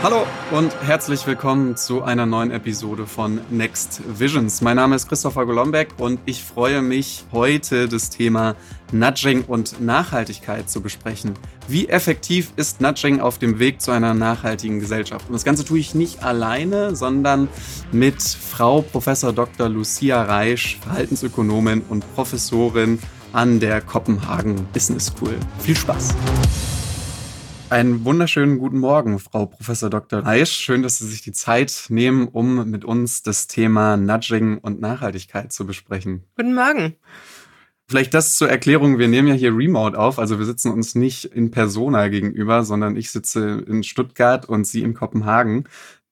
Hallo und herzlich willkommen zu einer neuen Episode von Next Visions. Mein Name ist Christopher Golombek und ich freue mich, heute das Thema Nudging und Nachhaltigkeit zu besprechen. Wie effektiv ist Nudging auf dem Weg zu einer nachhaltigen Gesellschaft? Und das Ganze tue ich nicht alleine, sondern mit Frau Professor Dr. Lucia Reisch, Verhaltensökonomin und Professorin an der Kopenhagen Business School. Viel Spaß! Einen wunderschönen guten Morgen, Frau Professor Dr. Reisch. Schön, dass Sie sich die Zeit nehmen, um mit uns das Thema Nudging und Nachhaltigkeit zu besprechen. Guten Morgen. Vielleicht das zur Erklärung. Wir nehmen ja hier Remote auf, also wir sitzen uns nicht in Persona gegenüber, sondern ich sitze in Stuttgart und Sie in Kopenhagen.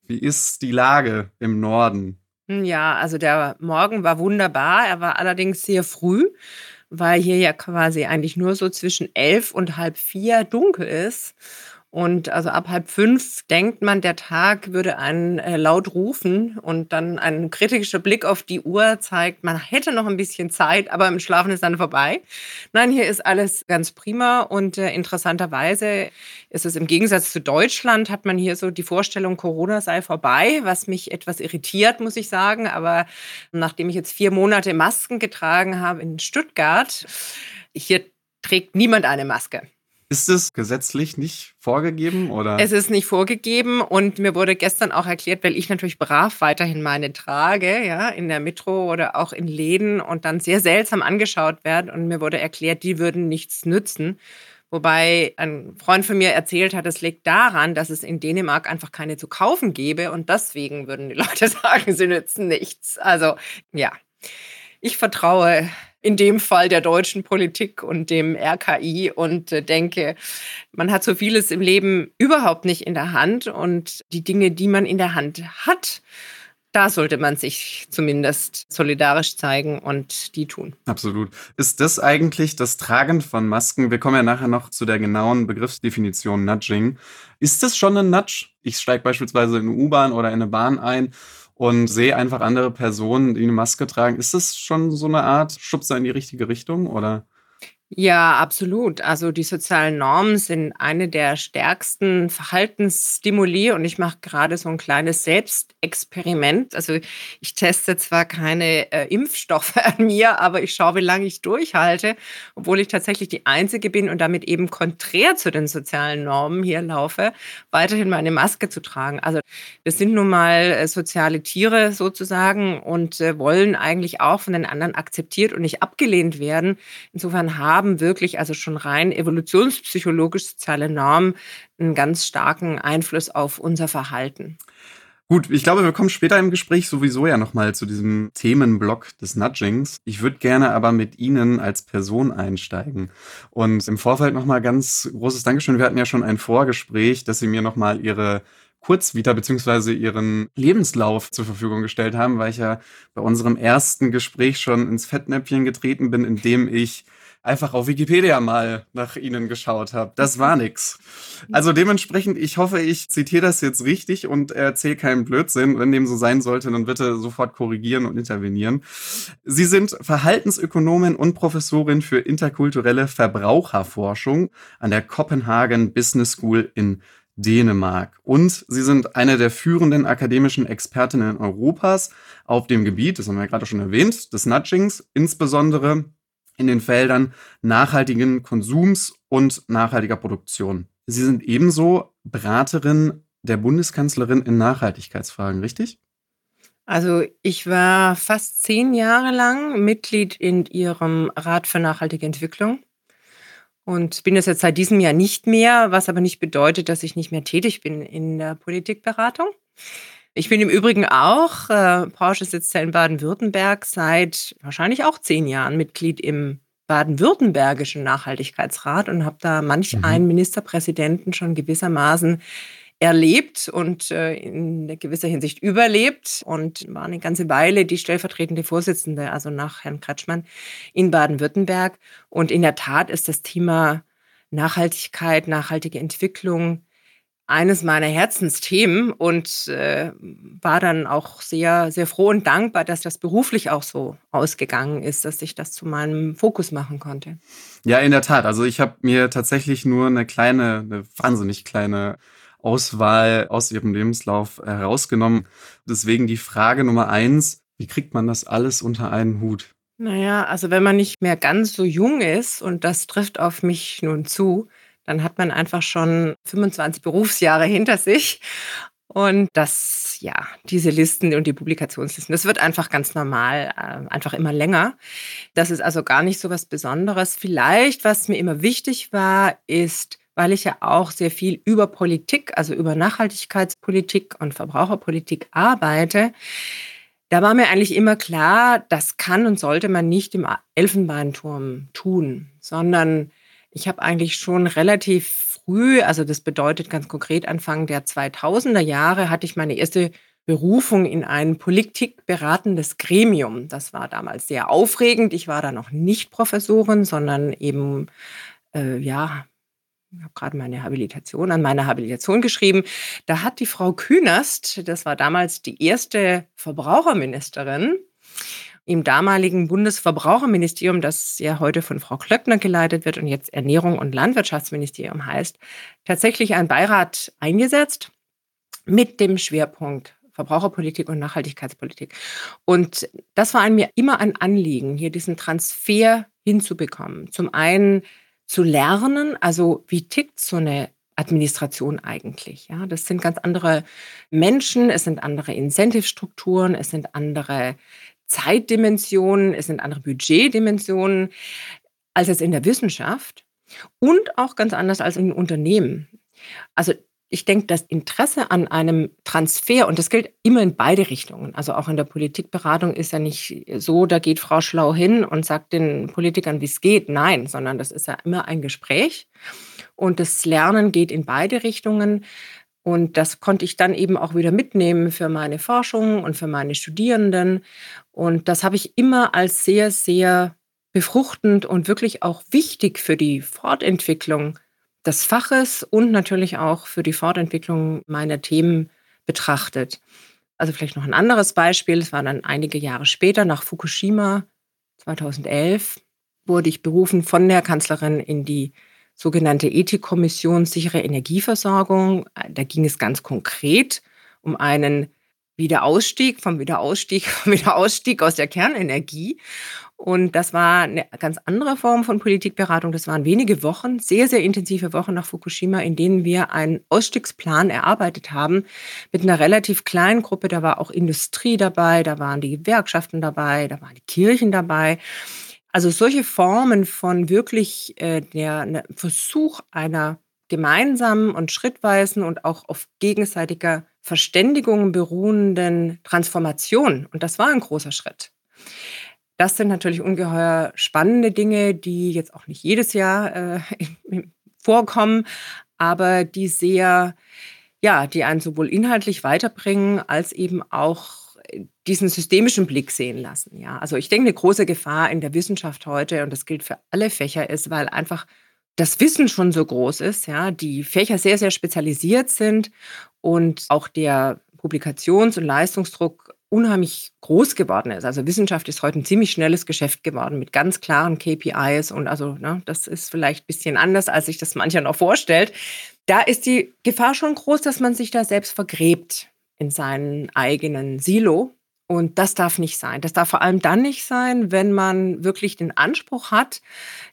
Wie ist die Lage im Norden? Ja, also der Morgen war wunderbar. Er war allerdings sehr früh weil hier ja quasi eigentlich nur so zwischen elf und halb vier dunkel ist. Und also ab halb fünf denkt man, der Tag würde einen äh, laut rufen und dann ein kritischer Blick auf die Uhr zeigt, man hätte noch ein bisschen Zeit, aber im Schlafen ist dann vorbei. Nein, hier ist alles ganz prima und äh, interessanterweise ist es im Gegensatz zu Deutschland, hat man hier so die Vorstellung, Corona sei vorbei, was mich etwas irritiert, muss ich sagen. Aber nachdem ich jetzt vier Monate Masken getragen habe in Stuttgart, hier trägt niemand eine Maske. Ist es gesetzlich nicht vorgegeben oder? Es ist nicht vorgegeben und mir wurde gestern auch erklärt, weil ich natürlich brav weiterhin meine trage, ja, in der Metro oder auch in Läden und dann sehr seltsam angeschaut werde und mir wurde erklärt, die würden nichts nützen. Wobei ein Freund von mir erzählt hat, es liegt daran, dass es in Dänemark einfach keine zu kaufen gäbe und deswegen würden die Leute sagen, sie nützen nichts. Also ja, ich vertraue in dem Fall der deutschen Politik und dem RKI und äh, denke, man hat so vieles im Leben überhaupt nicht in der Hand und die Dinge, die man in der Hand hat, da sollte man sich zumindest solidarisch zeigen und die tun. Absolut. Ist das eigentlich das Tragen von Masken? Wir kommen ja nachher noch zu der genauen Begriffsdefinition Nudging. Ist das schon ein Nudge? Ich steige beispielsweise in eine U-Bahn oder in eine Bahn ein und sehe einfach andere Personen, die eine Maske tragen. Ist das schon so eine Art Schubser in die richtige Richtung oder? Ja, absolut. Also die sozialen Normen sind eine der stärksten Verhaltensstimuli und ich mache gerade so ein kleines Selbstexperiment. Also ich teste zwar keine äh, Impfstoffe an mir, aber ich schaue, wie lange ich durchhalte, obwohl ich tatsächlich die Einzige bin und damit eben konträr zu den sozialen Normen hier laufe, weiterhin meine Maske zu tragen. Also wir sind nun mal äh, soziale Tiere sozusagen und äh, wollen eigentlich auch von den anderen akzeptiert und nicht abgelehnt werden. Insofern haben haben wirklich also schon rein evolutionspsychologisch soziale Normen einen ganz starken Einfluss auf unser Verhalten. Gut, ich glaube, wir kommen später im Gespräch sowieso ja nochmal zu diesem Themenblock des Nudgings. Ich würde gerne aber mit Ihnen als Person einsteigen. Und im Vorfeld nochmal ganz großes Dankeschön. Wir hatten ja schon ein Vorgespräch, dass Sie mir nochmal Ihre Kurzvita beziehungsweise ihren Lebenslauf zur Verfügung gestellt haben, weil ich ja bei unserem ersten Gespräch schon ins Fettnäpfchen getreten bin, indem ich einfach auf Wikipedia mal nach ihnen geschaut habe. Das war nix. Also dementsprechend, ich hoffe, ich zitiere das jetzt richtig und erzähle keinen Blödsinn. Wenn dem so sein sollte, dann bitte sofort korrigieren und intervenieren. Sie sind Verhaltensökonomin und Professorin für interkulturelle Verbraucherforschung an der Copenhagen Business School in Dänemark. Und sie sind eine der führenden akademischen Expertinnen Europas auf dem Gebiet, das haben wir gerade schon erwähnt, des Nudgings, insbesondere in den Feldern nachhaltigen Konsums und nachhaltiger Produktion. Sie sind ebenso Beraterin der Bundeskanzlerin in Nachhaltigkeitsfragen, richtig? Also ich war fast zehn Jahre lang Mitglied in Ihrem Rat für nachhaltige Entwicklung und bin es jetzt seit diesem Jahr nicht mehr, was aber nicht bedeutet, dass ich nicht mehr tätig bin in der Politikberatung. Ich bin im Übrigen auch, äh, Porsche sitzt ja in Baden-Württemberg, seit wahrscheinlich auch zehn Jahren Mitglied im baden-württembergischen Nachhaltigkeitsrat und habe da manch mhm. einen Ministerpräsidenten schon gewissermaßen erlebt und äh, in gewisser Hinsicht überlebt und war eine ganze Weile die stellvertretende Vorsitzende, also nach Herrn Kretschmann in Baden-Württemberg. Und in der Tat ist das Thema Nachhaltigkeit, nachhaltige Entwicklung eines meiner Herzensthemen und äh, war dann auch sehr, sehr froh und dankbar, dass das beruflich auch so ausgegangen ist, dass ich das zu meinem Fokus machen konnte. Ja, in der Tat. Also ich habe mir tatsächlich nur eine kleine, eine wahnsinnig kleine Auswahl aus ihrem Lebenslauf herausgenommen. Deswegen die Frage Nummer eins, wie kriegt man das alles unter einen Hut? Naja, also wenn man nicht mehr ganz so jung ist und das trifft auf mich nun zu, dann hat man einfach schon 25 Berufsjahre hinter sich. Und das, ja, diese Listen und die Publikationslisten, das wird einfach ganz normal, äh, einfach immer länger. Das ist also gar nicht so was Besonderes. Vielleicht, was mir immer wichtig war, ist, weil ich ja auch sehr viel über Politik, also über Nachhaltigkeitspolitik und Verbraucherpolitik arbeite, da war mir eigentlich immer klar, das kann und sollte man nicht im Elfenbeinturm tun, sondern ich habe eigentlich schon relativ früh, also das bedeutet ganz konkret Anfang der 2000er Jahre, hatte ich meine erste Berufung in ein politikberatendes Gremium. Das war damals sehr aufregend. Ich war da noch nicht Professorin, sondern eben, äh, ja, ich habe gerade meine Habilitation an meiner Habilitation geschrieben. Da hat die Frau Künast, das war damals die erste Verbraucherministerin, im damaligen Bundesverbraucherministerium, das ja heute von Frau Klöckner geleitet wird und jetzt Ernährung und Landwirtschaftsministerium heißt, tatsächlich einen Beirat eingesetzt mit dem Schwerpunkt Verbraucherpolitik und Nachhaltigkeitspolitik. Und das war mir immer ein Anliegen, hier diesen Transfer hinzubekommen. Zum einen zu lernen, also wie tickt so eine Administration eigentlich? Ja, das sind ganz andere Menschen, es sind andere Incentive-Strukturen, es sind andere Zeitdimensionen, es sind andere Budgetdimensionen als es in der Wissenschaft und auch ganz anders als in Unternehmen. Also ich denke, das Interesse an einem Transfer, und das gilt immer in beide Richtungen, also auch in der Politikberatung ist ja nicht so, da geht Frau Schlau hin und sagt den Politikern, wie es geht. Nein, sondern das ist ja immer ein Gespräch. Und das Lernen geht in beide Richtungen. Und das konnte ich dann eben auch wieder mitnehmen für meine Forschung und für meine Studierenden. Und das habe ich immer als sehr, sehr befruchtend und wirklich auch wichtig für die Fortentwicklung des Faches und natürlich auch für die Fortentwicklung meiner Themen betrachtet. Also vielleicht noch ein anderes Beispiel. Es war dann einige Jahre später, nach Fukushima 2011, wurde ich berufen von der Kanzlerin in die sogenannte Ethikkommission sichere Energieversorgung. Da ging es ganz konkret um einen Wiederausstieg, vom Wiederausstieg, vom Wiederausstieg aus der Kernenergie. Und das war eine ganz andere Form von Politikberatung. Das waren wenige Wochen, sehr, sehr intensive Wochen nach Fukushima, in denen wir einen Ausstiegsplan erarbeitet haben mit einer relativ kleinen Gruppe. Da war auch Industrie dabei, da waren die Gewerkschaften dabei, da waren die Kirchen dabei. Also solche Formen von wirklich äh, der ne, Versuch einer gemeinsamen und schrittweisen und auch auf gegenseitiger Verständigung beruhenden Transformation. Und das war ein großer Schritt. Das sind natürlich ungeheuer spannende Dinge, die jetzt auch nicht jedes Jahr äh, vorkommen, aber die sehr, ja, die einen sowohl inhaltlich weiterbringen als eben auch diesen systemischen Blick sehen lassen. Ja, also ich denke, eine große Gefahr in der Wissenschaft heute, und das gilt für alle Fächer, ist, weil einfach das Wissen schon so groß ist, ja, die Fächer sehr, sehr spezialisiert sind und auch der Publikations- und Leistungsdruck unheimlich groß geworden ist. Also Wissenschaft ist heute ein ziemlich schnelles Geschäft geworden mit ganz klaren KPIs und also ne, das ist vielleicht ein bisschen anders, als sich das mancher noch vorstellt. Da ist die Gefahr schon groß, dass man sich da selbst vergräbt in seinen eigenen Silo und das darf nicht sein. Das darf vor allem dann nicht sein, wenn man wirklich den Anspruch hat,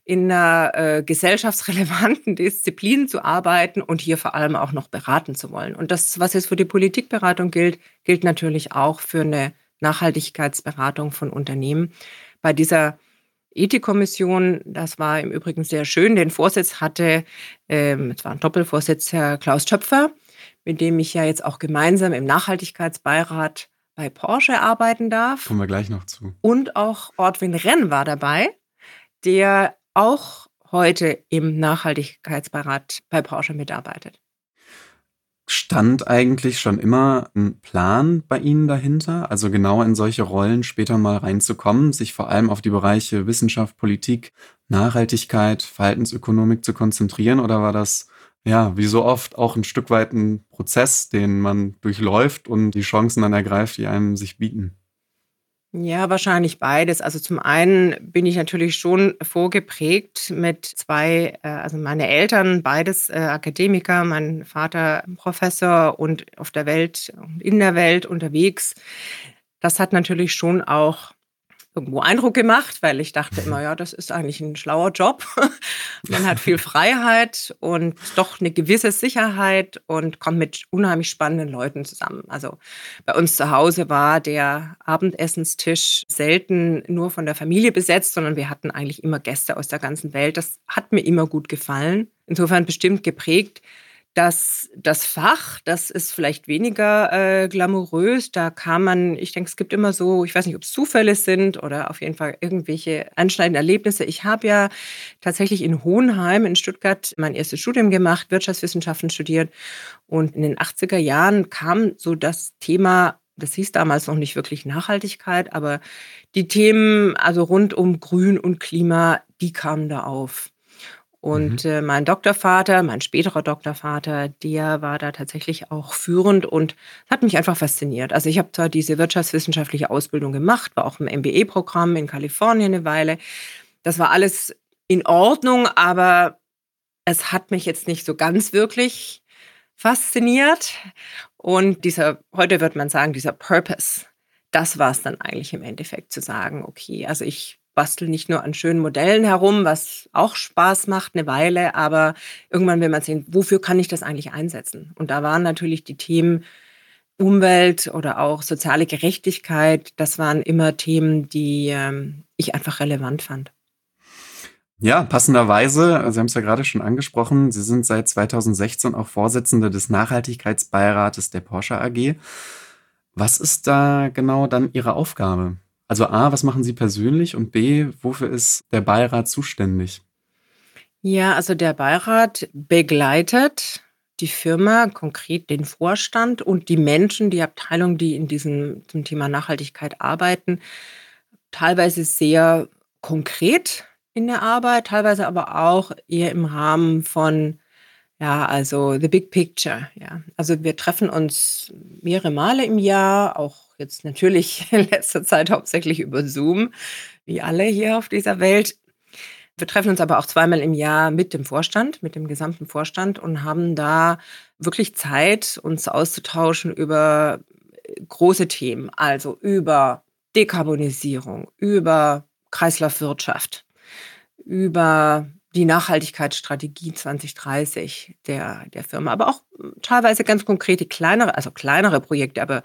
in einer äh, gesellschaftsrelevanten Disziplin zu arbeiten und hier vor allem auch noch beraten zu wollen. Und das, was jetzt für die Politikberatung gilt, gilt natürlich auch für eine Nachhaltigkeitsberatung von Unternehmen. Bei dieser Ethikkommission, das war im Übrigen sehr schön, den Vorsitz hatte, ähm, es war ein Doppelvorsitz, Herr Klaus Schöpfer, mit dem ich ja jetzt auch gemeinsam im Nachhaltigkeitsbeirat bei Porsche arbeiten darf. Kommen wir gleich noch zu. Und auch Ortwin Renn war dabei, der auch heute im Nachhaltigkeitsbeirat bei Porsche mitarbeitet. Stand eigentlich schon immer ein Plan bei Ihnen dahinter, also genau in solche Rollen später mal reinzukommen, sich vor allem auf die Bereiche Wissenschaft, Politik, Nachhaltigkeit, Verhaltensökonomik zu konzentrieren? Oder war das ja, wie so oft auch ein Stück weit ein Prozess, den man durchläuft und die Chancen dann ergreift, die einem sich bieten. Ja, wahrscheinlich beides. Also zum einen bin ich natürlich schon vorgeprägt mit zwei, äh, also meine Eltern, beides äh, Akademiker, mein Vater Professor und auf der Welt, in der Welt unterwegs. Das hat natürlich schon auch irgendwo Eindruck gemacht, weil ich dachte immer, ja, das ist eigentlich ein schlauer Job. Man hat viel Freiheit und doch eine gewisse Sicherheit und kommt mit unheimlich spannenden Leuten zusammen. Also bei uns zu Hause war der Abendessenstisch selten nur von der Familie besetzt, sondern wir hatten eigentlich immer Gäste aus der ganzen Welt. Das hat mir immer gut gefallen. Insofern bestimmt geprägt dass das Fach, das ist vielleicht weniger äh, glamourös. Da kann man, ich denke, es gibt immer so, ich weiß nicht, ob es Zufälle sind oder auf jeden Fall irgendwelche anschneidenden Erlebnisse. Ich habe ja tatsächlich in Hohenheim in Stuttgart mein erstes Studium gemacht, Wirtschaftswissenschaften studiert. Und in den 80er Jahren kam so das Thema das hieß damals noch nicht wirklich Nachhaltigkeit, aber die Themen, also rund um Grün und Klima, die kamen da auf. Und mhm. äh, mein Doktorvater, mein späterer Doktorvater, der war da tatsächlich auch führend und hat mich einfach fasziniert. Also ich habe zwar diese wirtschaftswissenschaftliche Ausbildung gemacht, war auch im MBA-Programm in Kalifornien eine Weile. Das war alles in Ordnung, aber es hat mich jetzt nicht so ganz wirklich fasziniert. Und dieser, heute wird man sagen, dieser Purpose, das war es dann eigentlich im Endeffekt zu sagen, okay, also ich bastel nicht nur an schönen Modellen herum, was auch Spaß macht eine Weile, aber irgendwann will man sehen, wofür kann ich das eigentlich einsetzen? Und da waren natürlich die Themen Umwelt oder auch soziale Gerechtigkeit, das waren immer Themen, die ähm, ich einfach relevant fand. Ja, passenderweise, Sie haben es ja gerade schon angesprochen, Sie sind seit 2016 auch Vorsitzende des Nachhaltigkeitsbeirates der Porsche AG. Was ist da genau dann Ihre Aufgabe? Also A, was machen Sie persönlich und B, wofür ist der Beirat zuständig? Ja, also der Beirat begleitet die Firma, konkret den Vorstand und die Menschen, die Abteilung, die in diesem zum Thema Nachhaltigkeit arbeiten, teilweise sehr konkret in der Arbeit, teilweise aber auch eher im Rahmen von ja, also the big picture, ja. Also wir treffen uns mehrere Male im Jahr, auch jetzt natürlich in letzter Zeit hauptsächlich über Zoom, wie alle hier auf dieser Welt. Wir treffen uns aber auch zweimal im Jahr mit dem Vorstand, mit dem gesamten Vorstand und haben da wirklich Zeit, uns auszutauschen über große Themen, also über Dekarbonisierung, über Kreislaufwirtschaft, über die Nachhaltigkeitsstrategie 2030 der, der Firma, aber auch teilweise ganz konkrete kleinere, also kleinere Projekte, aber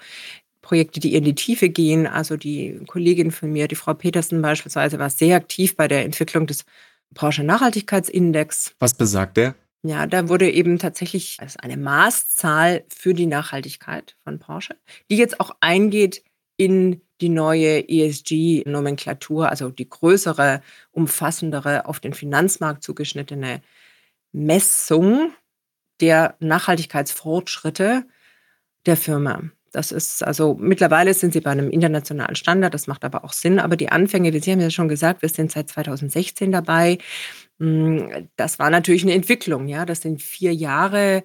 Projekte, die in die Tiefe gehen. Also die Kollegin von mir, die Frau Petersen beispielsweise, war sehr aktiv bei der Entwicklung des Porsche Nachhaltigkeitsindex. Was besagt der? Ja, da wurde eben tatsächlich als eine Maßzahl für die Nachhaltigkeit von Porsche, die jetzt auch eingeht in die neue ESG-Nomenklatur, also die größere, umfassendere, auf den Finanzmarkt zugeschnittene Messung der Nachhaltigkeitsfortschritte der Firma. Das ist also mittlerweile sind sie bei einem internationalen Standard, das macht aber auch Sinn. Aber die Anfänge, wie Sie haben ja schon gesagt, wir sind seit 2016 dabei. Hm, das war natürlich eine Entwicklung, ja. Das sind vier Jahre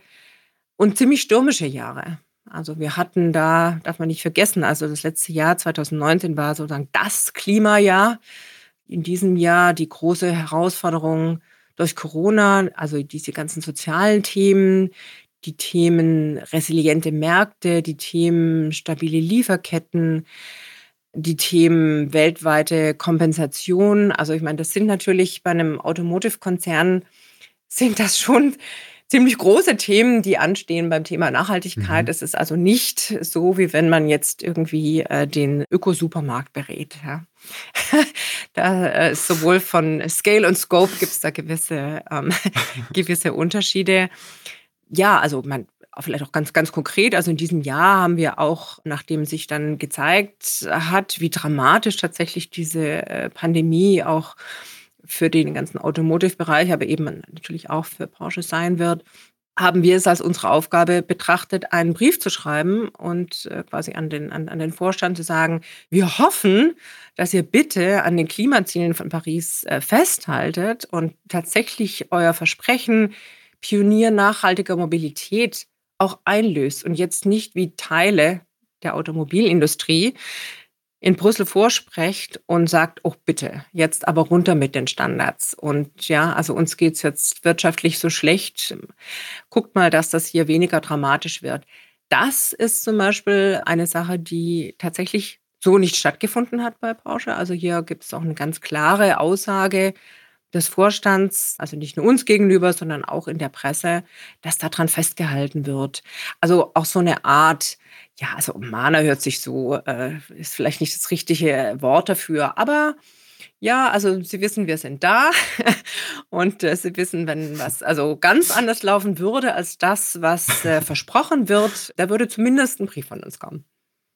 und ziemlich stürmische Jahre. Also wir hatten da, darf man nicht vergessen, also das letzte Jahr 2019 war sozusagen das Klimajahr. In diesem Jahr die große Herausforderung durch Corona, also diese ganzen sozialen Themen, die Themen resiliente Märkte, die Themen stabile Lieferketten, die Themen weltweite Kompensation. Also ich meine, das sind natürlich bei einem Automotive-Konzern sind das schon ziemlich große Themen, die anstehen beim Thema Nachhaltigkeit. Mhm. Es ist also nicht so, wie wenn man jetzt irgendwie äh, den Ökosupermarkt berät. Ja. da äh, ist sowohl von Scale und Scope gibt es da gewisse, ähm, gewisse Unterschiede. Ja, also man vielleicht auch ganz, ganz konkret. Also in diesem Jahr haben wir auch, nachdem sich dann gezeigt hat, wie dramatisch tatsächlich diese äh, Pandemie auch für den ganzen Automotive-Bereich, aber eben natürlich auch für Porsche sein wird, haben wir es als unsere Aufgabe betrachtet, einen Brief zu schreiben und äh, quasi an den, an, an den Vorstand zu sagen, wir hoffen, dass ihr bitte an den Klimazielen von Paris äh, festhaltet und tatsächlich euer Versprechen Pionier nachhaltiger Mobilität auch einlöst und jetzt nicht wie Teile der Automobilindustrie in Brüssel vorsprecht und sagt, oh bitte, jetzt aber runter mit den Standards. Und ja, also uns geht es jetzt wirtschaftlich so schlecht. Guckt mal, dass das hier weniger dramatisch wird. Das ist zum Beispiel eine Sache, die tatsächlich so nicht stattgefunden hat bei Porsche. Also hier gibt es auch eine ganz klare Aussage des Vorstands, also nicht nur uns gegenüber, sondern auch in der Presse, dass daran festgehalten wird. Also auch so eine Art ja, also Mana hört sich so, äh, ist vielleicht nicht das richtige Wort dafür, aber ja, also Sie wissen, wir sind da und äh, Sie wissen, wenn was also ganz anders laufen würde als das, was äh, versprochen wird, da würde zumindest ein Brief von uns kommen.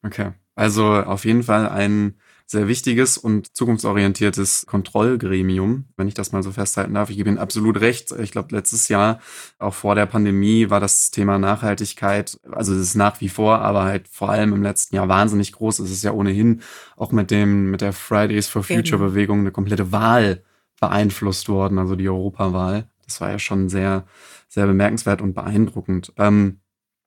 Okay, also auf jeden Fall ein sehr wichtiges und zukunftsorientiertes Kontrollgremium, wenn ich das mal so festhalten darf. Ich gebe Ihnen absolut recht. Ich glaube, letztes Jahr, auch vor der Pandemie, war das Thema Nachhaltigkeit, also es ist nach wie vor, aber halt vor allem im letzten Jahr wahnsinnig groß. Es ist ja ohnehin auch mit dem, mit der Fridays for Future genau. Bewegung eine komplette Wahl beeinflusst worden, also die Europawahl. Das war ja schon sehr, sehr bemerkenswert und beeindruckend. Ähm,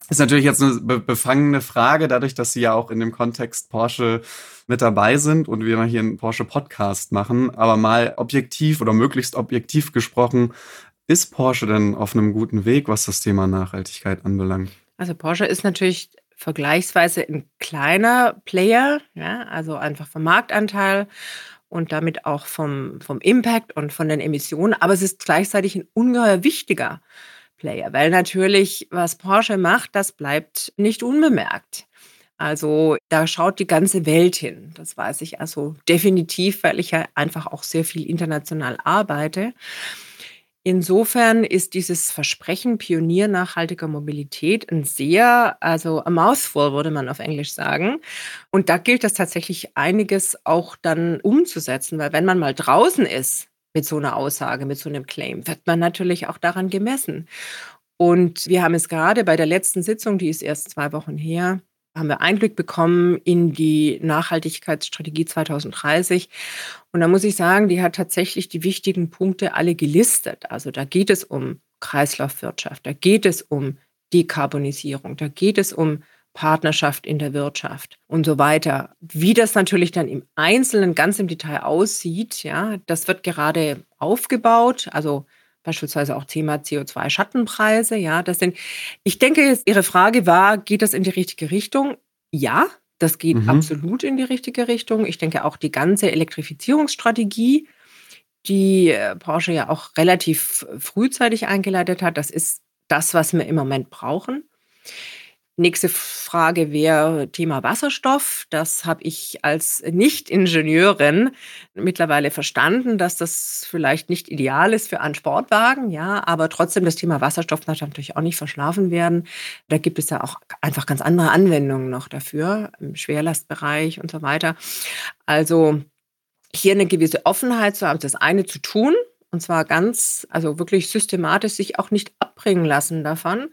ist natürlich jetzt eine be befangene Frage, dadurch, dass Sie ja auch in dem Kontext Porsche mit dabei sind und wir hier einen Porsche Podcast machen. Aber mal objektiv oder möglichst objektiv gesprochen, ist Porsche denn auf einem guten Weg, was das Thema Nachhaltigkeit anbelangt? Also Porsche ist natürlich vergleichsweise ein kleiner Player, ja, also einfach vom Marktanteil und damit auch vom, vom Impact und von den Emissionen. Aber es ist gleichzeitig ein ungeheuer wichtiger Player, weil natürlich, was Porsche macht, das bleibt nicht unbemerkt. Also da schaut die ganze Welt hin. Das weiß ich also definitiv, weil ich ja einfach auch sehr viel international arbeite. Insofern ist dieses Versprechen Pionier nachhaltiger Mobilität ein sehr, also a mouthful würde man auf Englisch sagen. Und da gilt es tatsächlich einiges auch dann umzusetzen, weil wenn man mal draußen ist mit so einer Aussage, mit so einem Claim, wird man natürlich auch daran gemessen. Und wir haben es gerade bei der letzten Sitzung, die ist erst zwei Wochen her, haben wir Einblick bekommen in die Nachhaltigkeitsstrategie 2030. Und da muss ich sagen, die hat tatsächlich die wichtigen Punkte alle gelistet. Also da geht es um Kreislaufwirtschaft, da geht es um Dekarbonisierung, da geht es um Partnerschaft in der Wirtschaft und so weiter. Wie das natürlich dann im Einzelnen ganz im Detail aussieht, ja, das wird gerade aufgebaut. Also beispielsweise auch Thema CO2-Schattenpreise. Ja, das sind, ich denke, Ihre Frage war, geht das in die richtige Richtung? Ja, das geht mhm. absolut in die richtige Richtung. Ich denke auch die ganze Elektrifizierungsstrategie, die äh, Porsche ja auch relativ frühzeitig eingeleitet hat, das ist das, was wir im Moment brauchen. Nächste Frage wäre Thema Wasserstoff. Das habe ich als Nicht-Ingenieurin mittlerweile verstanden, dass das vielleicht nicht ideal ist für einen Sportwagen, ja, aber trotzdem das Thema Wasserstoff darf natürlich auch nicht verschlafen werden. Da gibt es ja auch einfach ganz andere Anwendungen noch dafür, im Schwerlastbereich und so weiter. Also hier eine gewisse Offenheit zu haben, das eine zu tun, und zwar ganz, also wirklich systematisch sich auch nicht abbringen lassen davon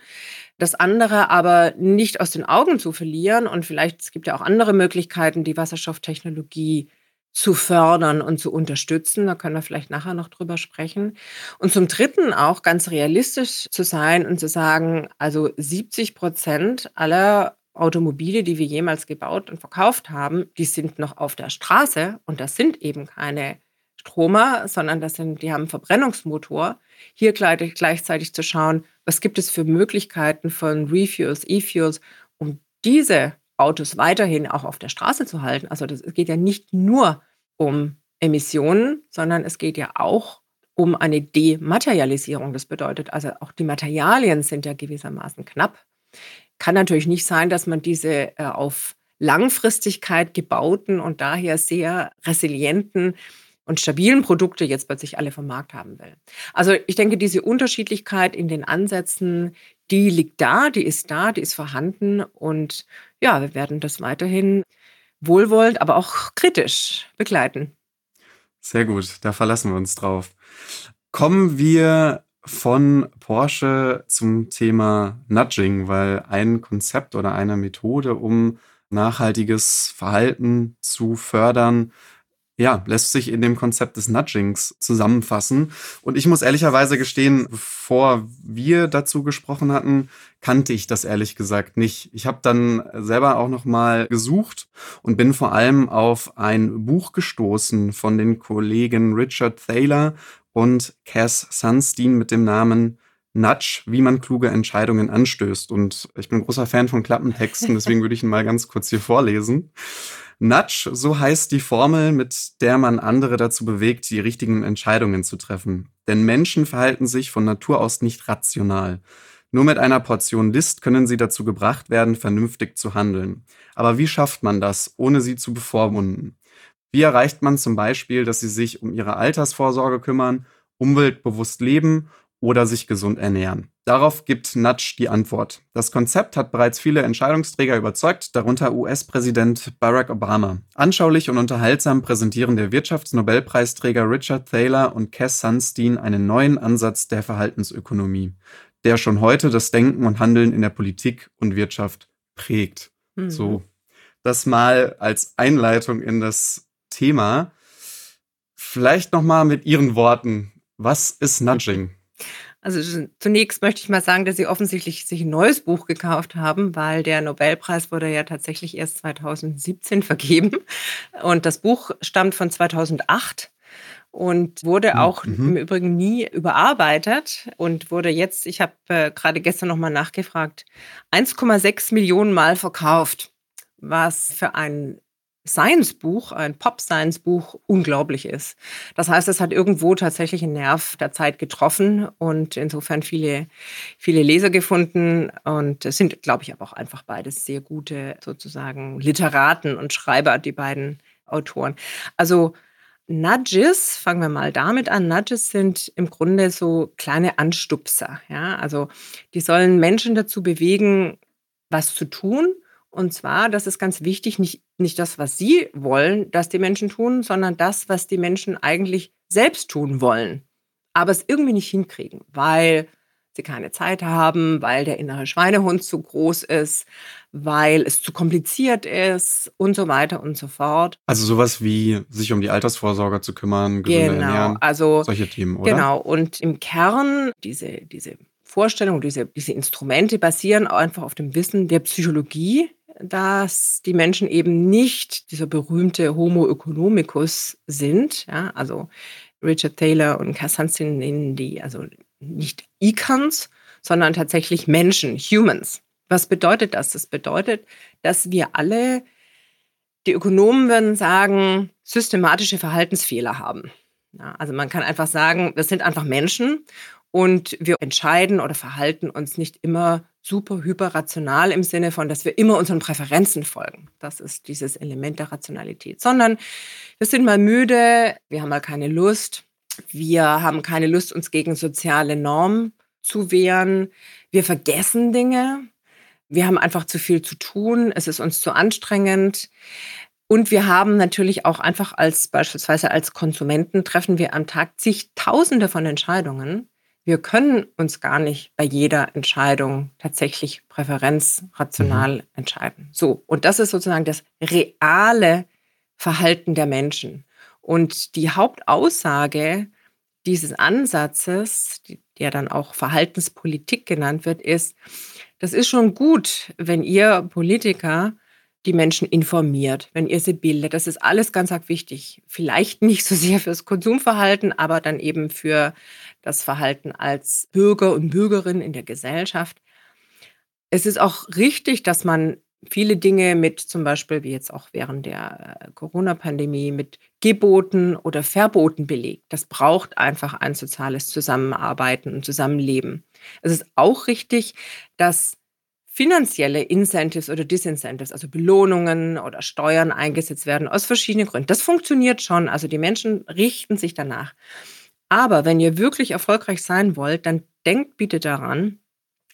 das andere aber nicht aus den Augen zu verlieren. Und vielleicht, es gibt ja auch andere Möglichkeiten, die Wasserstofftechnologie zu fördern und zu unterstützen. Da können wir vielleicht nachher noch drüber sprechen. Und zum Dritten auch ganz realistisch zu sein und zu sagen, also 70 Prozent aller Automobile, die wir jemals gebaut und verkauft haben, die sind noch auf der Straße und das sind eben keine Stromer, sondern das sind, die haben einen Verbrennungsmotor. Hier gleichzeitig zu schauen, was gibt es für Möglichkeiten von Refuels, E-Fuels, um diese Autos weiterhin auch auf der Straße zu halten. Also es geht ja nicht nur um Emissionen, sondern es geht ja auch um eine Dematerialisierung. Das bedeutet also auch die Materialien sind ja gewissermaßen knapp. Kann natürlich nicht sein, dass man diese äh, auf Langfristigkeit gebauten und daher sehr resilienten und stabilen Produkte jetzt plötzlich alle vom Markt haben will. Also ich denke, diese Unterschiedlichkeit in den Ansätzen, die liegt da, die ist da, die ist vorhanden und ja, wir werden das weiterhin wohlwollend, aber auch kritisch begleiten. Sehr gut, da verlassen wir uns drauf. Kommen wir von Porsche zum Thema Nudging, weil ein Konzept oder eine Methode, um nachhaltiges Verhalten zu fördern, ja, lässt sich in dem Konzept des Nudgings zusammenfassen. Und ich muss ehrlicherweise gestehen, bevor wir dazu gesprochen hatten, kannte ich das ehrlich gesagt nicht. Ich habe dann selber auch noch mal gesucht und bin vor allem auf ein Buch gestoßen von den Kollegen Richard Thaler und Cass Sunstein mit dem Namen Nudge, wie man kluge Entscheidungen anstößt. Und ich bin großer Fan von Klappentexten, deswegen würde ich ihn mal ganz kurz hier vorlesen. Nudge, so heißt die Formel, mit der man andere dazu bewegt, die richtigen Entscheidungen zu treffen. Denn Menschen verhalten sich von Natur aus nicht rational. Nur mit einer Portion List können sie dazu gebracht werden, vernünftig zu handeln. Aber wie schafft man das, ohne sie zu bevormunden? Wie erreicht man zum Beispiel, dass sie sich um ihre Altersvorsorge kümmern, umweltbewusst leben oder sich gesund ernähren? Darauf gibt Nudge die Antwort. Das Konzept hat bereits viele Entscheidungsträger überzeugt, darunter US-Präsident Barack Obama. Anschaulich und unterhaltsam präsentieren der Wirtschaftsnobelpreisträger Richard Thaler und Cass Sunstein einen neuen Ansatz der Verhaltensökonomie, der schon heute das Denken und Handeln in der Politik und Wirtschaft prägt. Mhm. So, das mal als Einleitung in das Thema. Vielleicht noch mal mit Ihren Worten. Was ist Nudging? Also zunächst möchte ich mal sagen, dass Sie offensichtlich sich ein neues Buch gekauft haben, weil der Nobelpreis wurde ja tatsächlich erst 2017 vergeben. Und das Buch stammt von 2008 und wurde hm, auch mhm. im Übrigen nie überarbeitet und wurde jetzt, ich habe äh, gerade gestern nochmal nachgefragt, 1,6 Millionen Mal verkauft, was für ein Science-Buch, ein Pop-Science-Buch, unglaublich ist. Das heißt, es hat irgendwo tatsächlich einen Nerv der Zeit getroffen und insofern viele, viele Leser gefunden. Und es sind, glaube ich, aber auch einfach beides sehr gute sozusagen Literaten und Schreiber, die beiden Autoren. Also Nudges, fangen wir mal damit an. Nudges sind im Grunde so kleine Anstupser. Ja? Also die sollen Menschen dazu bewegen, was zu tun und zwar, das ist ganz wichtig, nicht, nicht das, was Sie wollen, dass die Menschen tun, sondern das, was die Menschen eigentlich selbst tun wollen, aber es irgendwie nicht hinkriegen, weil sie keine Zeit haben, weil der innere Schweinehund zu groß ist, weil es zu kompliziert ist und so weiter und so fort. Also sowas wie sich um die Altersvorsorge zu kümmern, gesund genau, ernähren, also, solche Themen, oder? Genau, und im Kern diese, diese Vorstellung, diese, diese Instrumente basieren einfach auf dem Wissen der Psychologie dass die Menschen eben nicht dieser berühmte Homo economicus sind. Ja, also Richard Taylor und Kassanzin nennen die also nicht Icons, sondern tatsächlich Menschen, Humans. Was bedeutet das? Das bedeutet, dass wir alle, die Ökonomen würden sagen, systematische Verhaltensfehler haben. Ja, also man kann einfach sagen, wir sind einfach Menschen und wir entscheiden oder verhalten uns nicht immer super hyperrational im Sinne von, dass wir immer unseren Präferenzen folgen. Das ist dieses Element der Rationalität. Sondern wir sind mal müde, wir haben mal keine Lust, wir haben keine Lust, uns gegen soziale Normen zu wehren, wir vergessen Dinge, wir haben einfach zu viel zu tun, es ist uns zu anstrengend. Und wir haben natürlich auch einfach als beispielsweise als Konsumenten treffen wir am Tag zigtausende von Entscheidungen wir können uns gar nicht bei jeder Entscheidung tatsächlich präferenzrational mhm. entscheiden. So, und das ist sozusagen das reale Verhalten der Menschen. Und die Hauptaussage dieses Ansatzes, der dann auch Verhaltenspolitik genannt wird, ist, das ist schon gut, wenn ihr Politiker die Menschen informiert, wenn ihr sie bildet. Das ist alles ganz arg wichtig. Vielleicht nicht so sehr fürs Konsumverhalten, aber dann eben für das Verhalten als Bürger und Bürgerin in der Gesellschaft. Es ist auch richtig, dass man viele Dinge mit zum Beispiel, wie jetzt auch während der äh, Corona-Pandemie, mit Geboten oder Verboten belegt. Das braucht einfach ein soziales Zusammenarbeiten und Zusammenleben. Es ist auch richtig, dass finanzielle Incentives oder Disincentives, also Belohnungen oder Steuern eingesetzt werden aus verschiedenen Gründen. Das funktioniert schon. Also die Menschen richten sich danach. Aber wenn ihr wirklich erfolgreich sein wollt, dann denkt bitte daran,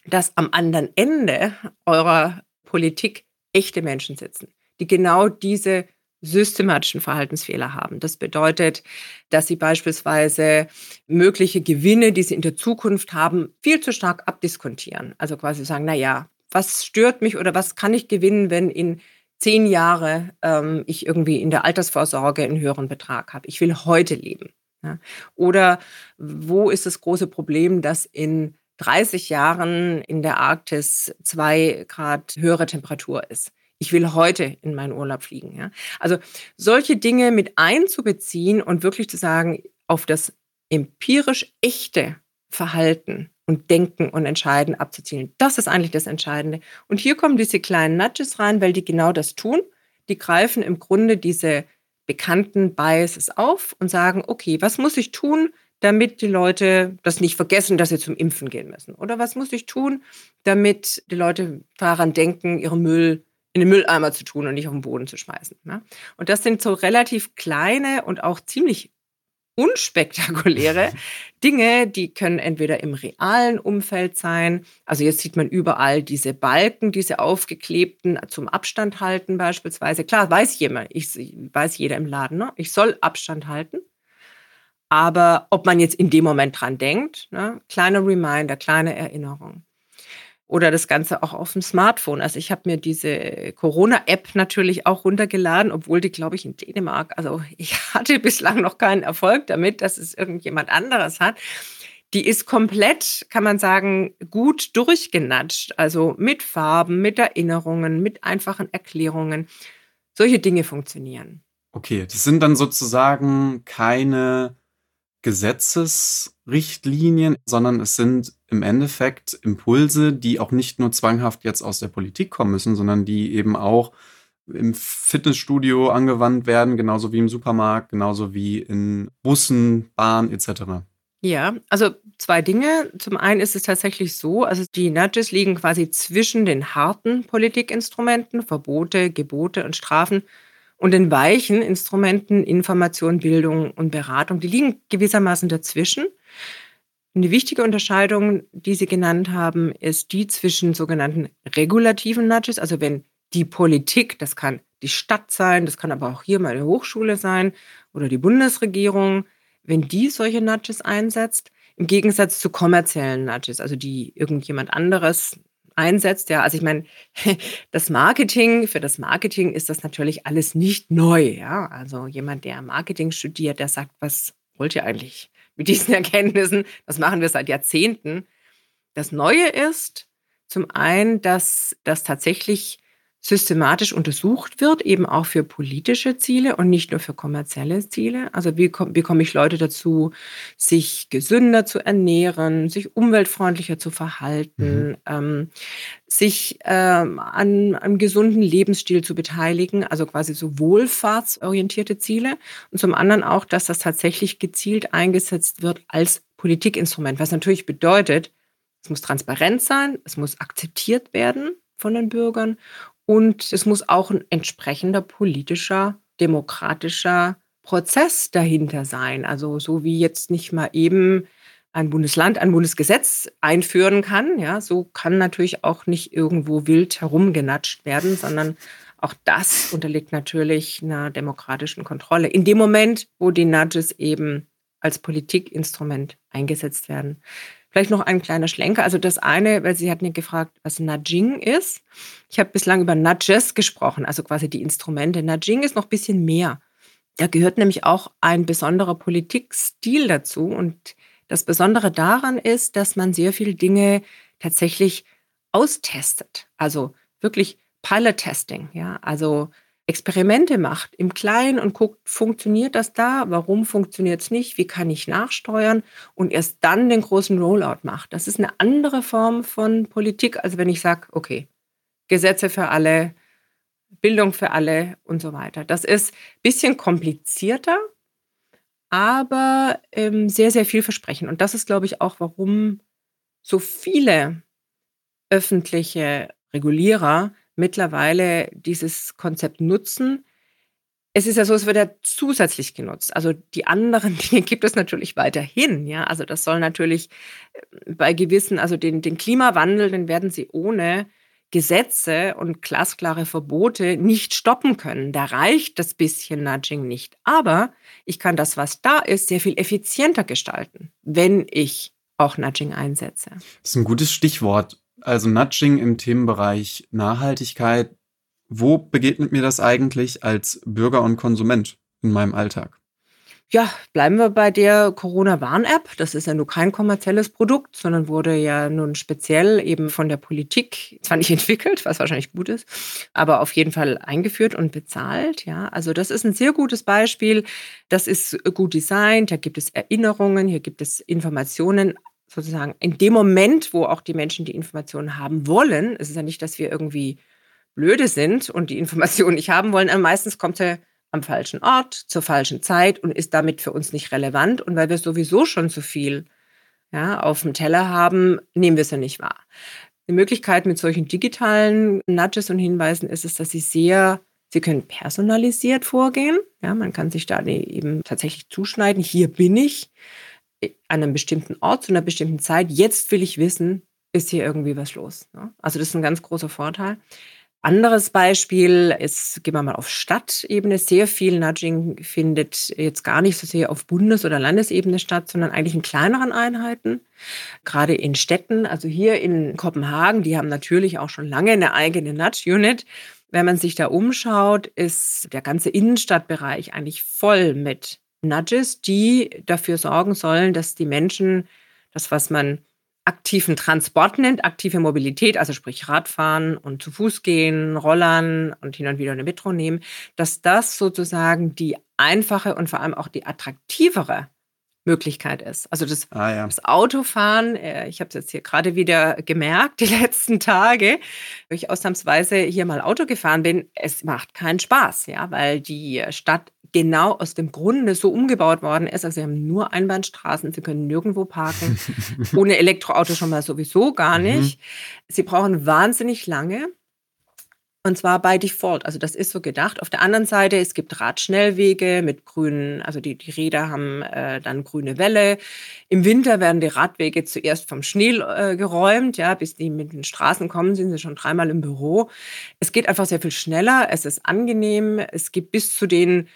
dass am anderen Ende eurer Politik echte Menschen sitzen, die genau diese systematischen Verhaltensfehler haben. Das bedeutet, dass sie beispielsweise mögliche Gewinne, die sie in der Zukunft haben, viel zu stark abdiskontieren. Also quasi sagen, na ja, was stört mich oder was kann ich gewinnen, wenn in zehn Jahre ähm, ich irgendwie in der Altersvorsorge einen höheren Betrag habe. Ich will heute leben. Ja? Oder wo ist das große Problem, dass in 30 Jahren in der Arktis zwei Grad höhere Temperatur ist? Ich will heute in meinen Urlaub fliegen. Ja? Also solche Dinge mit einzubeziehen und wirklich zu sagen, auf das empirisch echte Verhalten und Denken und Entscheiden abzuzielen. Das ist eigentlich das Entscheidende. Und hier kommen diese kleinen Nudges rein, weil die genau das tun. Die greifen im Grunde diese bekannten Biases auf und sagen, okay, was muss ich tun, damit die Leute das nicht vergessen, dass sie zum Impfen gehen müssen? Oder was muss ich tun, damit die Leute daran denken, ihren Müll in den Mülleimer zu tun und nicht auf den Boden zu schmeißen? Ne? Und das sind so relativ kleine und auch ziemlich unspektakuläre Dinge, die können entweder im realen Umfeld sein. Also jetzt sieht man überall diese Balken, diese aufgeklebten zum Abstand halten beispielsweise. Klar, weiß jemand, ich weiß jeder im Laden, ne? ich soll Abstand halten. Aber ob man jetzt in dem Moment dran denkt, ne? kleine Reminder, kleine Erinnerung oder das Ganze auch auf dem Smartphone. Also ich habe mir diese Corona-App natürlich auch runtergeladen, obwohl die, glaube ich, in Dänemark, also ich hatte bislang noch keinen Erfolg damit, dass es irgendjemand anderes hat. Die ist komplett, kann man sagen, gut durchgenatscht. Also mit Farben, mit Erinnerungen, mit einfachen Erklärungen. Solche Dinge funktionieren. Okay, das sind dann sozusagen keine Gesetzesrichtlinien, sondern es sind im Endeffekt Impulse, die auch nicht nur zwanghaft jetzt aus der Politik kommen müssen, sondern die eben auch im Fitnessstudio angewandt werden, genauso wie im Supermarkt, genauso wie in Bussen, Bahn etc. Ja, also zwei Dinge. Zum einen ist es tatsächlich so, also die Nudges liegen quasi zwischen den harten Politikinstrumenten, Verbote, Gebote und Strafen und den weichen Instrumenten Information, Bildung und Beratung, die liegen gewissermaßen dazwischen. Eine wichtige Unterscheidung, die Sie genannt haben, ist die zwischen sogenannten regulativen Nudges, also wenn die Politik, das kann die Stadt sein, das kann aber auch hier mal eine Hochschule sein oder die Bundesregierung, wenn die solche Nudges einsetzt, im Gegensatz zu kommerziellen Nudges, also die irgendjemand anderes einsetzt. Ja, also ich meine, das Marketing, für das Marketing ist das natürlich alles nicht neu. Ja, also jemand, der Marketing studiert, der sagt, was wollt ihr eigentlich mit diesen Erkenntnissen? Das machen wir seit Jahrzehnten. Das Neue ist zum einen, dass das tatsächlich systematisch untersucht wird, eben auch für politische Ziele und nicht nur für kommerzielle Ziele. Also wie bekomme ich Leute dazu, sich gesünder zu ernähren, sich umweltfreundlicher zu verhalten, mhm. ähm, sich ähm, an einem gesunden Lebensstil zu beteiligen, also quasi so wohlfahrtsorientierte Ziele. Und zum anderen auch, dass das tatsächlich gezielt eingesetzt wird als Politikinstrument, was natürlich bedeutet, es muss transparent sein, es muss akzeptiert werden von den Bürgern und es muss auch ein entsprechender politischer, demokratischer Prozess dahinter sein. Also so wie jetzt nicht mal eben ein Bundesland ein Bundesgesetz einführen kann, ja, so kann natürlich auch nicht irgendwo wild herumgenatscht werden, sondern auch das unterliegt natürlich einer demokratischen Kontrolle. In dem Moment, wo die Nudges eben als Politikinstrument eingesetzt werden. Vielleicht noch ein kleiner Schlenker. Also das eine, weil Sie hatten ja gefragt, was Nudging ist. Ich habe bislang über Nudges gesprochen, also quasi die Instrumente. Nudging ist noch ein bisschen mehr. Da gehört nämlich auch ein besonderer Politikstil dazu. Und das Besondere daran ist, dass man sehr viele Dinge tatsächlich austestet. Also wirklich Pilot-Testing. Ja, also Experimente macht im Kleinen und guckt, funktioniert das da? Warum funktioniert es nicht? Wie kann ich nachsteuern? Und erst dann den großen Rollout macht. Das ist eine andere Form von Politik, als wenn ich sage, okay, Gesetze für alle, Bildung für alle und so weiter. Das ist ein bisschen komplizierter, aber ähm, sehr, sehr vielversprechend. Und das ist, glaube ich, auch, warum so viele öffentliche Regulierer mittlerweile dieses Konzept nutzen. Es ist ja so, es wird ja zusätzlich genutzt. Also die anderen Dinge gibt es natürlich weiterhin. Ja, also das soll natürlich äh, bei gewissen, also den, den Klimawandel, den werden sie ohne Gesetze und glasklare Verbote nicht stoppen können. Da reicht das bisschen Nudging nicht. Aber ich kann das, was da ist, sehr viel effizienter gestalten, wenn ich auch Nudging einsetze. Das ist ein gutes Stichwort. Also Nudging im Themenbereich Nachhaltigkeit wo begegnet mir das eigentlich als Bürger und Konsument in meinem Alltag? Ja, bleiben wir bei der Corona-Warn-App. Das ist ja nur kein kommerzielles Produkt, sondern wurde ja nun speziell eben von der Politik zwar nicht entwickelt, was wahrscheinlich gut ist, aber auf jeden Fall eingeführt und bezahlt. Ja, also das ist ein sehr gutes Beispiel. Das ist gut designt. Da gibt es Erinnerungen, hier gibt es Informationen sozusagen in dem Moment, wo auch die Menschen die Informationen haben wollen. Es ist ja nicht, dass wir irgendwie blöde sind und die Informationen nicht haben wollen. Aber meistens kommt er am falschen Ort, zur falschen Zeit und ist damit für uns nicht relevant. Und weil wir sowieso schon zu viel ja, auf dem Teller haben, nehmen wir es ja nicht wahr. Die Möglichkeit mit solchen digitalen Nudges und Hinweisen ist es, dass sie sehr, sie können personalisiert vorgehen. Ja, man kann sich da eben tatsächlich zuschneiden. Hier bin ich an einem bestimmten Ort zu einer bestimmten Zeit. Jetzt will ich wissen, ist hier irgendwie was los. Ne? Also das ist ein ganz großer Vorteil. Anderes Beispiel ist, gehen wir mal auf Stadtebene, sehr viel Nudging findet jetzt gar nicht so sehr auf Bundes- oder Landesebene statt, sondern eigentlich in kleineren Einheiten, gerade in Städten. Also hier in Kopenhagen, die haben natürlich auch schon lange eine eigene Nudge-Unit. Wenn man sich da umschaut, ist der ganze Innenstadtbereich eigentlich voll mit Nudges, die dafür sorgen sollen, dass die Menschen das, was man aktiven Transport nennt, aktive Mobilität, also sprich Radfahren und zu Fuß gehen, Rollern und hin und wieder eine Metro nehmen, dass das sozusagen die einfache und vor allem auch die attraktivere Möglichkeit ist. Also das, ah, ja. das Autofahren, äh, ich habe es jetzt hier gerade wieder gemerkt, die letzten Tage, wo ich ausnahmsweise hier mal Auto gefahren bin, es macht keinen Spaß, ja, weil die Stadt genau aus dem Grunde so umgebaut worden ist. Also sie haben nur Einbahnstraßen, sie können nirgendwo parken, ohne Elektroauto schon mal sowieso gar mhm. nicht. Mhm. Sie brauchen wahnsinnig lange. Und zwar by Default. Also das ist so gedacht. Auf der anderen Seite, es gibt Radschnellwege mit grünen, also die, die Räder haben äh, dann grüne Welle. Im Winter werden die Radwege zuerst vom Schnee äh, geräumt, ja, bis die mit den Straßen kommen, sind sie schon dreimal im Büro. Es geht einfach sehr viel schneller, es ist angenehm, es gibt bis zu den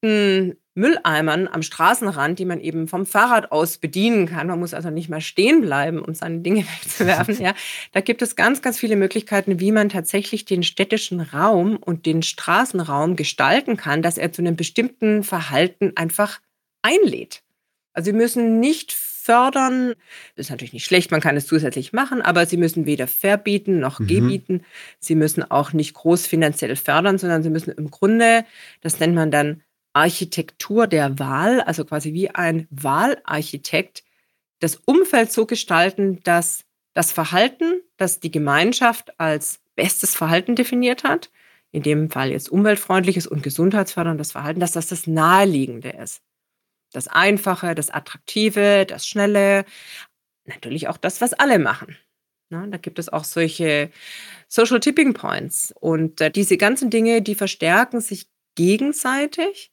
gekippten Mülleimern am Straßenrand, die man eben vom Fahrrad aus bedienen kann. Man muss also nicht mal stehen bleiben, um seine Dinge wegzuwerfen. Ja, da gibt es ganz, ganz viele Möglichkeiten, wie man tatsächlich den städtischen Raum und den Straßenraum gestalten kann, dass er zu einem bestimmten Verhalten einfach einlädt. Also wir müssen nicht fördern. Das ist natürlich nicht schlecht, man kann es zusätzlich machen, aber sie müssen weder verbieten noch mhm. gebieten. Sie müssen auch nicht groß finanziell fördern, sondern sie müssen im Grunde, das nennt man dann Architektur der Wahl, also quasi wie ein Wahlarchitekt, das Umfeld so gestalten, dass das Verhalten, das die Gemeinschaft als bestes Verhalten definiert hat, in dem Fall jetzt umweltfreundliches und gesundheitsförderndes Verhalten, dass das das Naheliegende ist. Das Einfache, das Attraktive, das Schnelle, natürlich auch das, was alle machen. Na, da gibt es auch solche Social Tipping Points. Und äh, diese ganzen Dinge, die verstärken sich gegenseitig.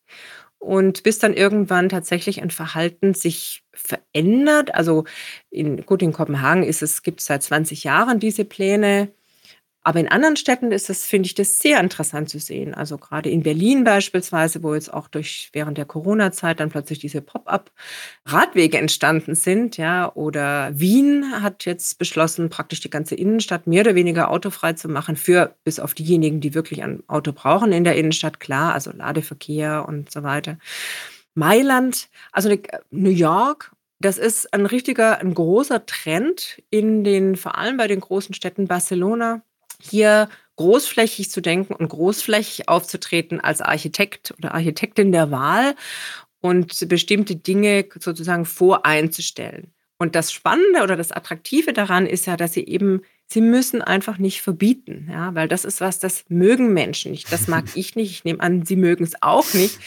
Und bis dann irgendwann tatsächlich ein Verhalten sich verändert. Also in, gut, in Kopenhagen ist es, gibt es seit 20 Jahren diese Pläne. Aber in anderen Städten ist das, finde ich, das sehr interessant zu sehen. Also gerade in Berlin beispielsweise, wo jetzt auch durch während der Corona-Zeit dann plötzlich diese Pop-up-Radwege entstanden sind, ja, oder Wien hat jetzt beschlossen, praktisch die ganze Innenstadt mehr oder weniger autofrei zu machen, für bis auf diejenigen, die wirklich ein Auto brauchen in der Innenstadt, klar, also Ladeverkehr und so weiter. Mailand, also New York das ist ein richtiger, ein großer Trend in den, vor allem bei den großen Städten Barcelona, hier großflächig zu denken und großflächig aufzutreten als Architekt oder Architektin der Wahl und bestimmte Dinge sozusagen voreinzustellen. Und das Spannende oder das Attraktive daran ist ja, dass sie eben sie müssen einfach nicht verbieten, ja, weil das ist was, das mögen Menschen nicht. Das mag ich nicht. Ich nehme an, sie mögen es auch nicht.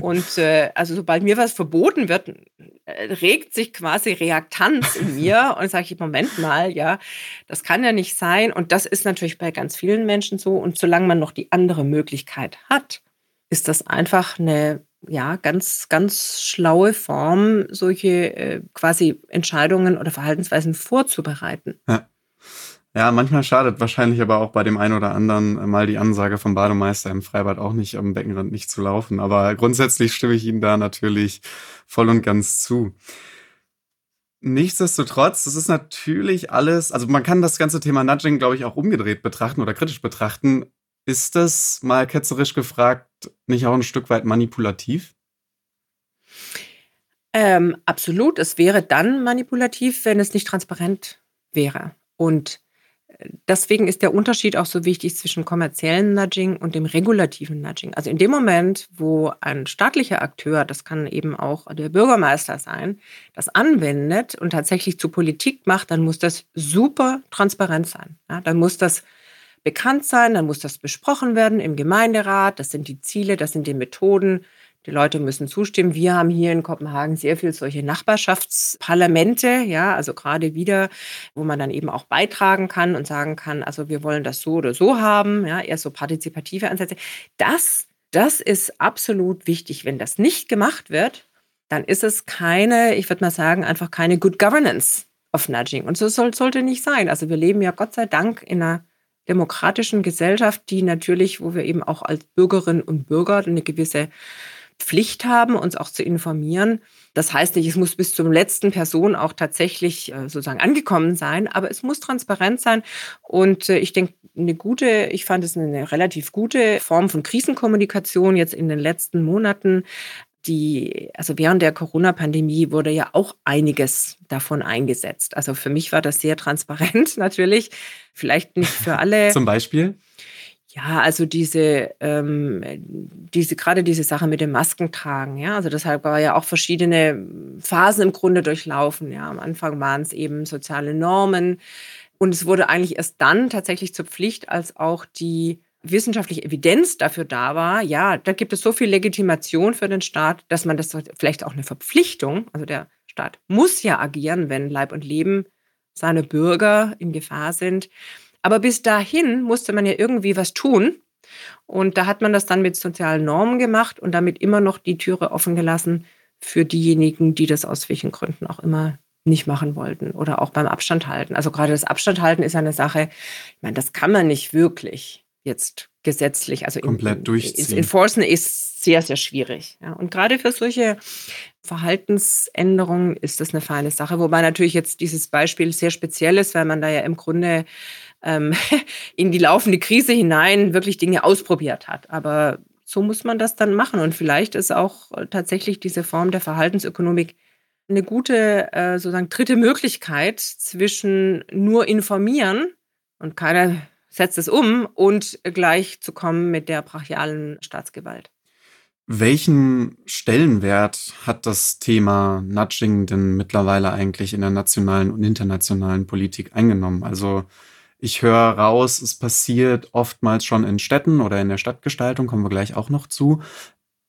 Und äh, also sobald mir was verboten wird, äh, regt sich quasi Reaktanz in mir und sage ich, Moment mal, ja, das kann ja nicht sein. Und das ist natürlich bei ganz vielen Menschen so. Und solange man noch die andere Möglichkeit hat, ist das einfach eine ja, ganz, ganz schlaue Form, solche äh, quasi Entscheidungen oder Verhaltensweisen vorzubereiten. Ja. Ja, manchmal schadet wahrscheinlich aber auch bei dem einen oder anderen mal die Ansage vom Bademeister im Freibad auch nicht am Beckenrand nicht zu laufen. Aber grundsätzlich stimme ich Ihnen da natürlich voll und ganz zu. Nichtsdestotrotz, das ist natürlich alles, also man kann das ganze Thema Nudging, glaube ich, auch umgedreht betrachten oder kritisch betrachten. Ist das mal ketzerisch gefragt nicht auch ein Stück weit manipulativ? Ähm, absolut. Es wäre dann manipulativ, wenn es nicht transparent wäre. Und deswegen ist der Unterschied auch so wichtig zwischen kommerziellen Nudging und dem regulativen Nudging. Also in dem Moment, wo ein staatlicher Akteur, das kann eben auch der Bürgermeister sein, das anwendet und tatsächlich zu Politik macht, dann muss das super transparent sein. Ja, dann muss das bekannt sein, dann muss das besprochen werden im Gemeinderat. Das sind die Ziele, das sind die Methoden. Die Leute müssen zustimmen. Wir haben hier in Kopenhagen sehr viel solche Nachbarschaftsparlamente, ja, also gerade wieder, wo man dann eben auch beitragen kann und sagen kann, also wir wollen das so oder so haben, ja, eher so partizipative Ansätze. Das, das ist absolut wichtig. Wenn das nicht gemacht wird, dann ist es keine, ich würde mal sagen, einfach keine Good Governance of Nudging. Und so soll, sollte nicht sein. Also wir leben ja Gott sei Dank in einer demokratischen Gesellschaft, die natürlich, wo wir eben auch als Bürgerinnen und Bürger eine gewisse Pflicht haben, uns auch zu informieren. Das heißt nicht, es muss bis zur letzten Person auch tatsächlich äh, sozusagen angekommen sein, aber es muss transparent sein. Und äh, ich denke, eine gute, ich fand es eine relativ gute Form von Krisenkommunikation jetzt in den letzten Monaten, die, also während der Corona-Pandemie wurde ja auch einiges davon eingesetzt. Also für mich war das sehr transparent natürlich. Vielleicht nicht für alle. Zum Beispiel? Ja, also diese, ähm, diese, gerade diese Sache mit dem Maskentragen, ja, also deshalb war ja auch verschiedene Phasen im Grunde durchlaufen. Ja, am Anfang waren es eben soziale Normen und es wurde eigentlich erst dann tatsächlich zur Pflicht, als auch die wissenschaftliche Evidenz dafür da war, ja, da gibt es so viel Legitimation für den Staat, dass man das vielleicht auch eine Verpflichtung, also der Staat muss ja agieren, wenn Leib und Leben seine Bürger in Gefahr sind. Aber bis dahin musste man ja irgendwie was tun. Und da hat man das dann mit sozialen Normen gemacht und damit immer noch die Türe offen gelassen für diejenigen, die das aus welchen Gründen auch immer nicht machen wollten oder auch beim Abstand halten. Also gerade das Abstand halten ist eine Sache, ich meine, das kann man nicht wirklich jetzt gesetzlich, also komplett in, durchziehen. Enforcen ist sehr, sehr schwierig. Ja. Und gerade für solche Verhaltensänderungen ist das eine feine Sache, wobei natürlich jetzt dieses Beispiel sehr speziell ist, weil man da ja im Grunde ähm, in die laufende Krise hinein wirklich Dinge ausprobiert hat. Aber so muss man das dann machen. Und vielleicht ist auch tatsächlich diese Form der Verhaltensökonomik eine gute, äh, sozusagen dritte Möglichkeit zwischen nur informieren und keine setzt es um und gleich zu kommen mit der brachialen Staatsgewalt. Welchen Stellenwert hat das Thema Nudging denn mittlerweile eigentlich in der nationalen und internationalen Politik eingenommen? Also ich höre raus, es passiert oftmals schon in Städten oder in der Stadtgestaltung, kommen wir gleich auch noch zu.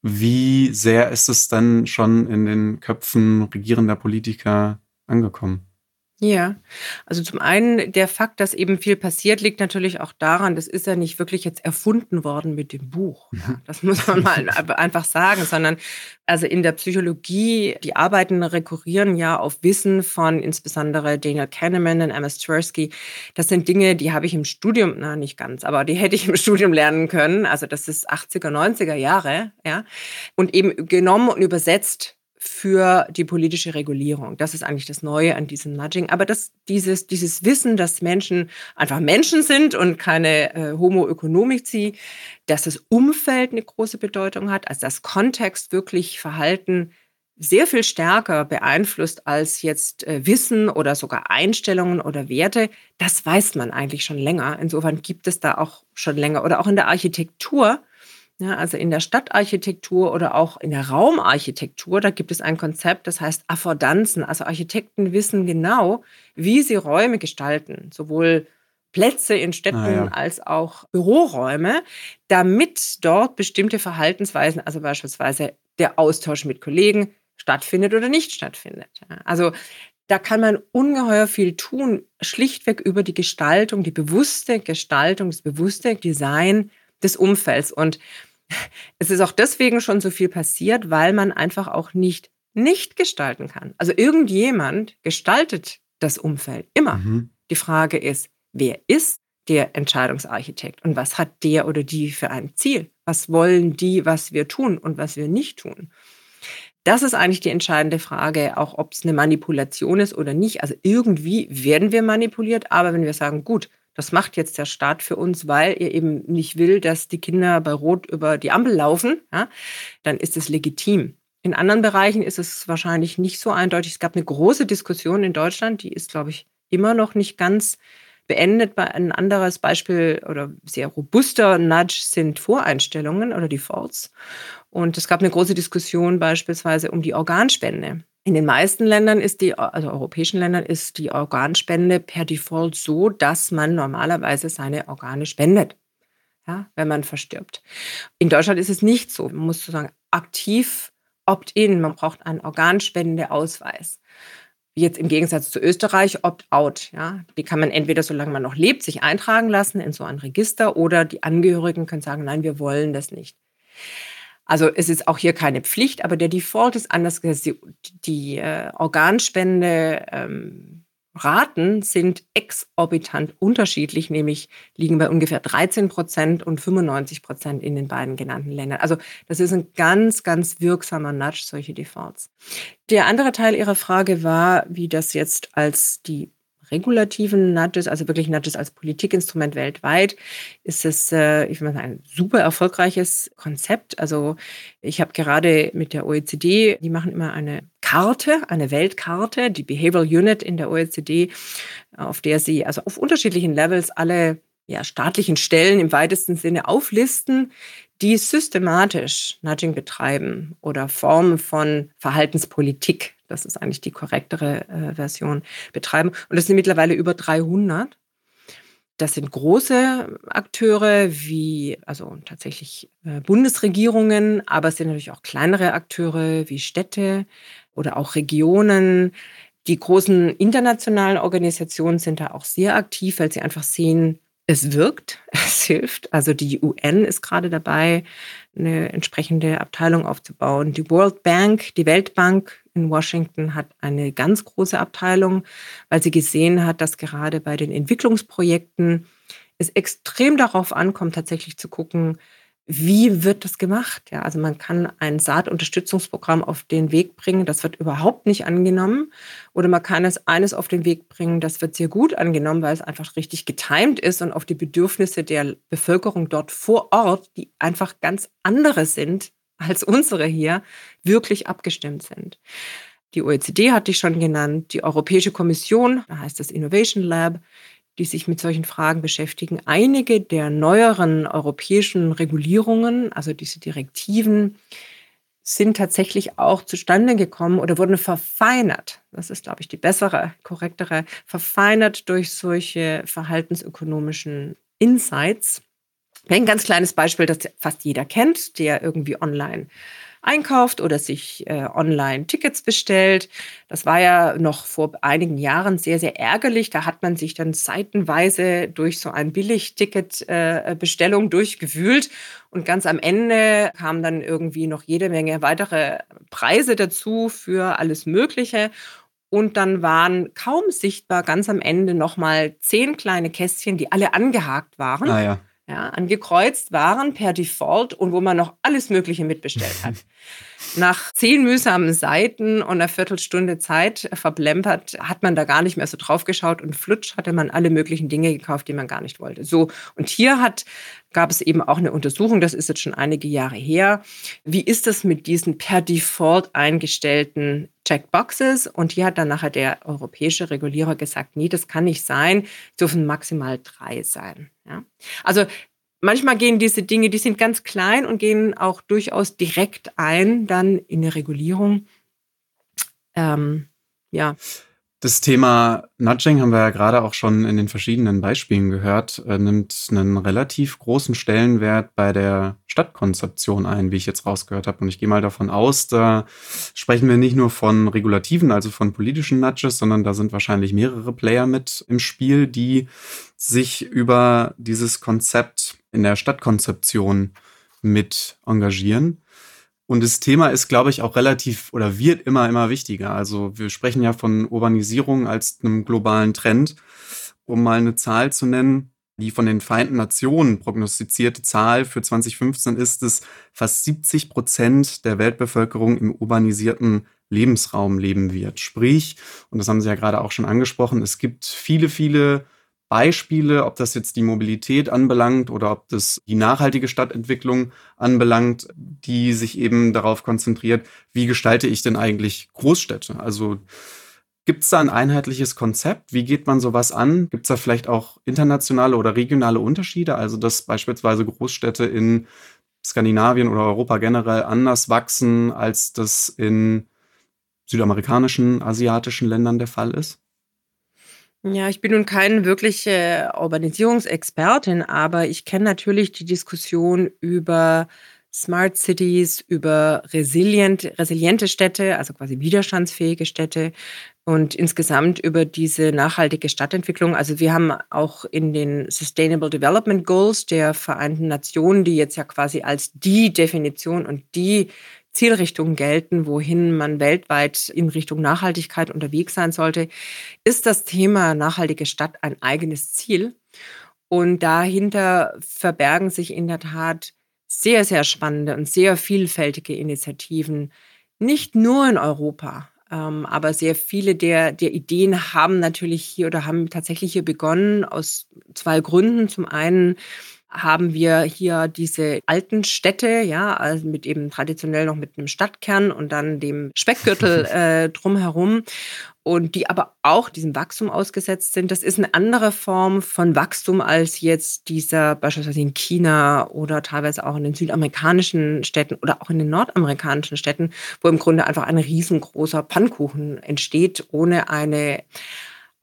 Wie sehr ist es dann schon in den Köpfen regierender Politiker angekommen? Ja, also zum einen der Fakt, dass eben viel passiert, liegt natürlich auch daran, das ist ja nicht wirklich jetzt erfunden worden mit dem Buch. Ja, das muss man mal einfach sagen, sondern also in der Psychologie, die Arbeiten rekurrieren ja auf Wissen von insbesondere Daniel Kahneman und Emma Tversky. Das sind Dinge, die habe ich im Studium, na nicht ganz, aber die hätte ich im Studium lernen können. Also das ist 80er, 90er Jahre, ja. Und eben genommen und übersetzt für die politische Regulierung. Das ist eigentlich das Neue an diesem Nudging. Aber das, dieses, dieses Wissen, dass Menschen einfach Menschen sind und keine äh, Homo economici, dass das Umfeld eine große Bedeutung hat, also das Kontext wirklich Verhalten sehr viel stärker beeinflusst als jetzt äh, Wissen oder sogar Einstellungen oder Werte, das weiß man eigentlich schon länger. Insofern gibt es da auch schon länger oder auch in der Architektur ja, also in der Stadtarchitektur oder auch in der Raumarchitektur, da gibt es ein Konzept, das heißt Affordanzen. Also Architekten wissen genau, wie sie Räume gestalten, sowohl Plätze in Städten ah, ja. als auch Büroräume, damit dort bestimmte Verhaltensweisen, also beispielsweise der Austausch mit Kollegen, stattfindet oder nicht stattfindet. Also da kann man ungeheuer viel tun, schlichtweg über die Gestaltung, die bewusste Gestaltung, das bewusste Design des Umfelds. Und es ist auch deswegen schon so viel passiert, weil man einfach auch nicht nicht gestalten kann. Also irgendjemand gestaltet das Umfeld immer. Mhm. Die Frage ist, wer ist der Entscheidungsarchitekt und was hat der oder die für ein Ziel? Was wollen die, was wir tun und was wir nicht tun? Das ist eigentlich die entscheidende Frage, auch ob es eine Manipulation ist oder nicht. Also irgendwie werden wir manipuliert, aber wenn wir sagen, gut, das macht jetzt der Staat für uns, weil er eben nicht will, dass die Kinder bei Rot über die Ampel laufen, ja, dann ist es legitim. In anderen Bereichen ist es wahrscheinlich nicht so eindeutig. Es gab eine große Diskussion in Deutschland, die ist, glaube ich, immer noch nicht ganz beendet. Ein anderes Beispiel oder sehr robuster Nudge sind Voreinstellungen oder Defaults. Und es gab eine große Diskussion beispielsweise um die Organspende. In den meisten Ländern ist die, also europäischen Ländern, ist die Organspende per Default so, dass man normalerweise seine Organe spendet, ja, wenn man verstirbt. In Deutschland ist es nicht so. Man muss sozusagen aktiv opt-in, man braucht einen Organspendeausweis. Jetzt im Gegensatz zu Österreich opt-out. Ja. Die kann man entweder, solange man noch lebt, sich eintragen lassen in so ein Register oder die Angehörigen können sagen, nein, wir wollen das nicht. Also es ist auch hier keine Pflicht, aber der Default ist anders. Die, die äh, Organspende ähm, Raten sind exorbitant unterschiedlich, nämlich liegen bei ungefähr 13 Prozent und 95 Prozent in den beiden genannten Ländern. Also das ist ein ganz, ganz wirksamer Nudge, solche Defaults. Der andere Teil Ihrer Frage war, wie das jetzt als die regulativen Nudges, also wirklich Nudges als Politikinstrument weltweit, ist es, äh, ich würde sagen, ein super erfolgreiches Konzept. Also ich habe gerade mit der OECD, die machen immer eine Karte, eine Weltkarte, die Behavioral Unit in der OECD, auf der sie also auf unterschiedlichen Levels alle ja, staatlichen Stellen im weitesten Sinne auflisten, die systematisch Nudging betreiben oder Formen von Verhaltenspolitik das ist eigentlich die korrektere äh, Version, betreiben. Und das sind mittlerweile über 300. Das sind große Akteure wie, also tatsächlich äh, Bundesregierungen, aber es sind natürlich auch kleinere Akteure wie Städte oder auch Regionen. Die großen internationalen Organisationen sind da auch sehr aktiv, weil sie einfach sehen, es wirkt, es hilft. Also die UN ist gerade dabei, eine entsprechende Abteilung aufzubauen. Die World Bank, die Weltbank in Washington hat eine ganz große Abteilung, weil sie gesehen hat, dass gerade bei den Entwicklungsprojekten es extrem darauf ankommt, tatsächlich zu gucken, wie wird das gemacht? Ja, also man kann ein Saatunterstützungsprogramm auf den Weg bringen, das wird überhaupt nicht angenommen. Oder man kann es eines auf den Weg bringen, das wird sehr gut angenommen, weil es einfach richtig getimt ist und auf die Bedürfnisse der Bevölkerung dort vor Ort, die einfach ganz andere sind als unsere hier, wirklich abgestimmt sind. Die OECD hatte ich schon genannt, die Europäische Kommission, da heißt das Innovation Lab, die sich mit solchen Fragen beschäftigen. Einige der neueren europäischen Regulierungen, also diese Direktiven, sind tatsächlich auch zustande gekommen oder wurden verfeinert. Das ist, glaube ich, die bessere, korrektere, verfeinert durch solche verhaltensökonomischen Insights. Ein ganz kleines Beispiel, das fast jeder kennt, der irgendwie online einkauft oder sich äh, online Tickets bestellt. Das war ja noch vor einigen Jahren sehr, sehr ärgerlich. Da hat man sich dann seitenweise durch so ein Billigticket-Bestellung äh, durchgewühlt und ganz am Ende kamen dann irgendwie noch jede Menge weitere Preise dazu für alles Mögliche. Und dann waren kaum sichtbar ganz am Ende nochmal zehn kleine Kästchen, die alle angehakt waren. Ah, ja ja, angekreuzt waren per Default und wo man noch alles Mögliche mitbestellt hat. Nach zehn mühsamen Seiten und einer Viertelstunde Zeit verblempert, hat man da gar nicht mehr so drauf geschaut und flutsch hatte man alle möglichen Dinge gekauft, die man gar nicht wollte. So. Und hier hat, gab es eben auch eine Untersuchung, das ist jetzt schon einige Jahre her. Wie ist das mit diesen per Default eingestellten Checkboxes? Und hier hat dann nachher der europäische Regulierer gesagt, nee, das kann nicht sein, dürfen maximal drei sein. Ja? Also manchmal gehen diese Dinge, die sind ganz klein und gehen auch durchaus direkt ein, dann in eine Regulierung. Ähm, ja. Das Thema Nudging haben wir ja gerade auch schon in den verschiedenen Beispielen gehört, äh, nimmt einen relativ großen Stellenwert bei der Stadtkonzeption ein, wie ich jetzt rausgehört habe. Und ich gehe mal davon aus, da sprechen wir nicht nur von regulativen, also von politischen Nudges, sondern da sind wahrscheinlich mehrere Player mit im Spiel, die sich über dieses Konzept in der Stadtkonzeption mit engagieren. Und das Thema ist, glaube ich, auch relativ oder wird immer, immer wichtiger. Also wir sprechen ja von Urbanisierung als einem globalen Trend. Um mal eine Zahl zu nennen, die von den Vereinten Nationen prognostizierte Zahl für 2015 ist, dass fast 70 Prozent der Weltbevölkerung im urbanisierten Lebensraum leben wird. Sprich, und das haben Sie ja gerade auch schon angesprochen, es gibt viele, viele Beispiele, ob das jetzt die Mobilität anbelangt oder ob das die nachhaltige Stadtentwicklung anbelangt, die sich eben darauf konzentriert, wie gestalte ich denn eigentlich Großstädte? Also Gibt es da ein einheitliches Konzept? Wie geht man sowas an? Gibt es da vielleicht auch internationale oder regionale Unterschiede? Also, dass beispielsweise Großstädte in Skandinavien oder Europa generell anders wachsen, als das in südamerikanischen, asiatischen Ländern der Fall ist? Ja, ich bin nun keine wirkliche Urbanisierungsexpertin, aber ich kenne natürlich die Diskussion über Smart Cities, über resilient, resiliente Städte, also quasi widerstandsfähige Städte und insgesamt über diese nachhaltige Stadtentwicklung. Also wir haben auch in den Sustainable Development Goals der Vereinten Nationen, die jetzt ja quasi als die Definition und die Zielrichtung gelten, wohin man weltweit in Richtung Nachhaltigkeit unterwegs sein sollte, ist das Thema nachhaltige Stadt ein eigenes Ziel. Und dahinter verbergen sich in der Tat sehr, sehr spannende und sehr vielfältige Initiativen, nicht nur in Europa, ähm, aber sehr viele der, der Ideen haben natürlich hier oder haben tatsächlich hier begonnen aus zwei Gründen. Zum einen haben wir hier diese alten Städte, ja, also mit eben traditionell noch mit einem Stadtkern und dann dem Speckgürtel äh, drumherum und die aber auch diesem Wachstum ausgesetzt sind. Das ist eine andere Form von Wachstum als jetzt dieser beispielsweise in China oder teilweise auch in den südamerikanischen Städten oder auch in den nordamerikanischen Städten, wo im Grunde einfach ein riesengroßer Pannkuchen entsteht, ohne eine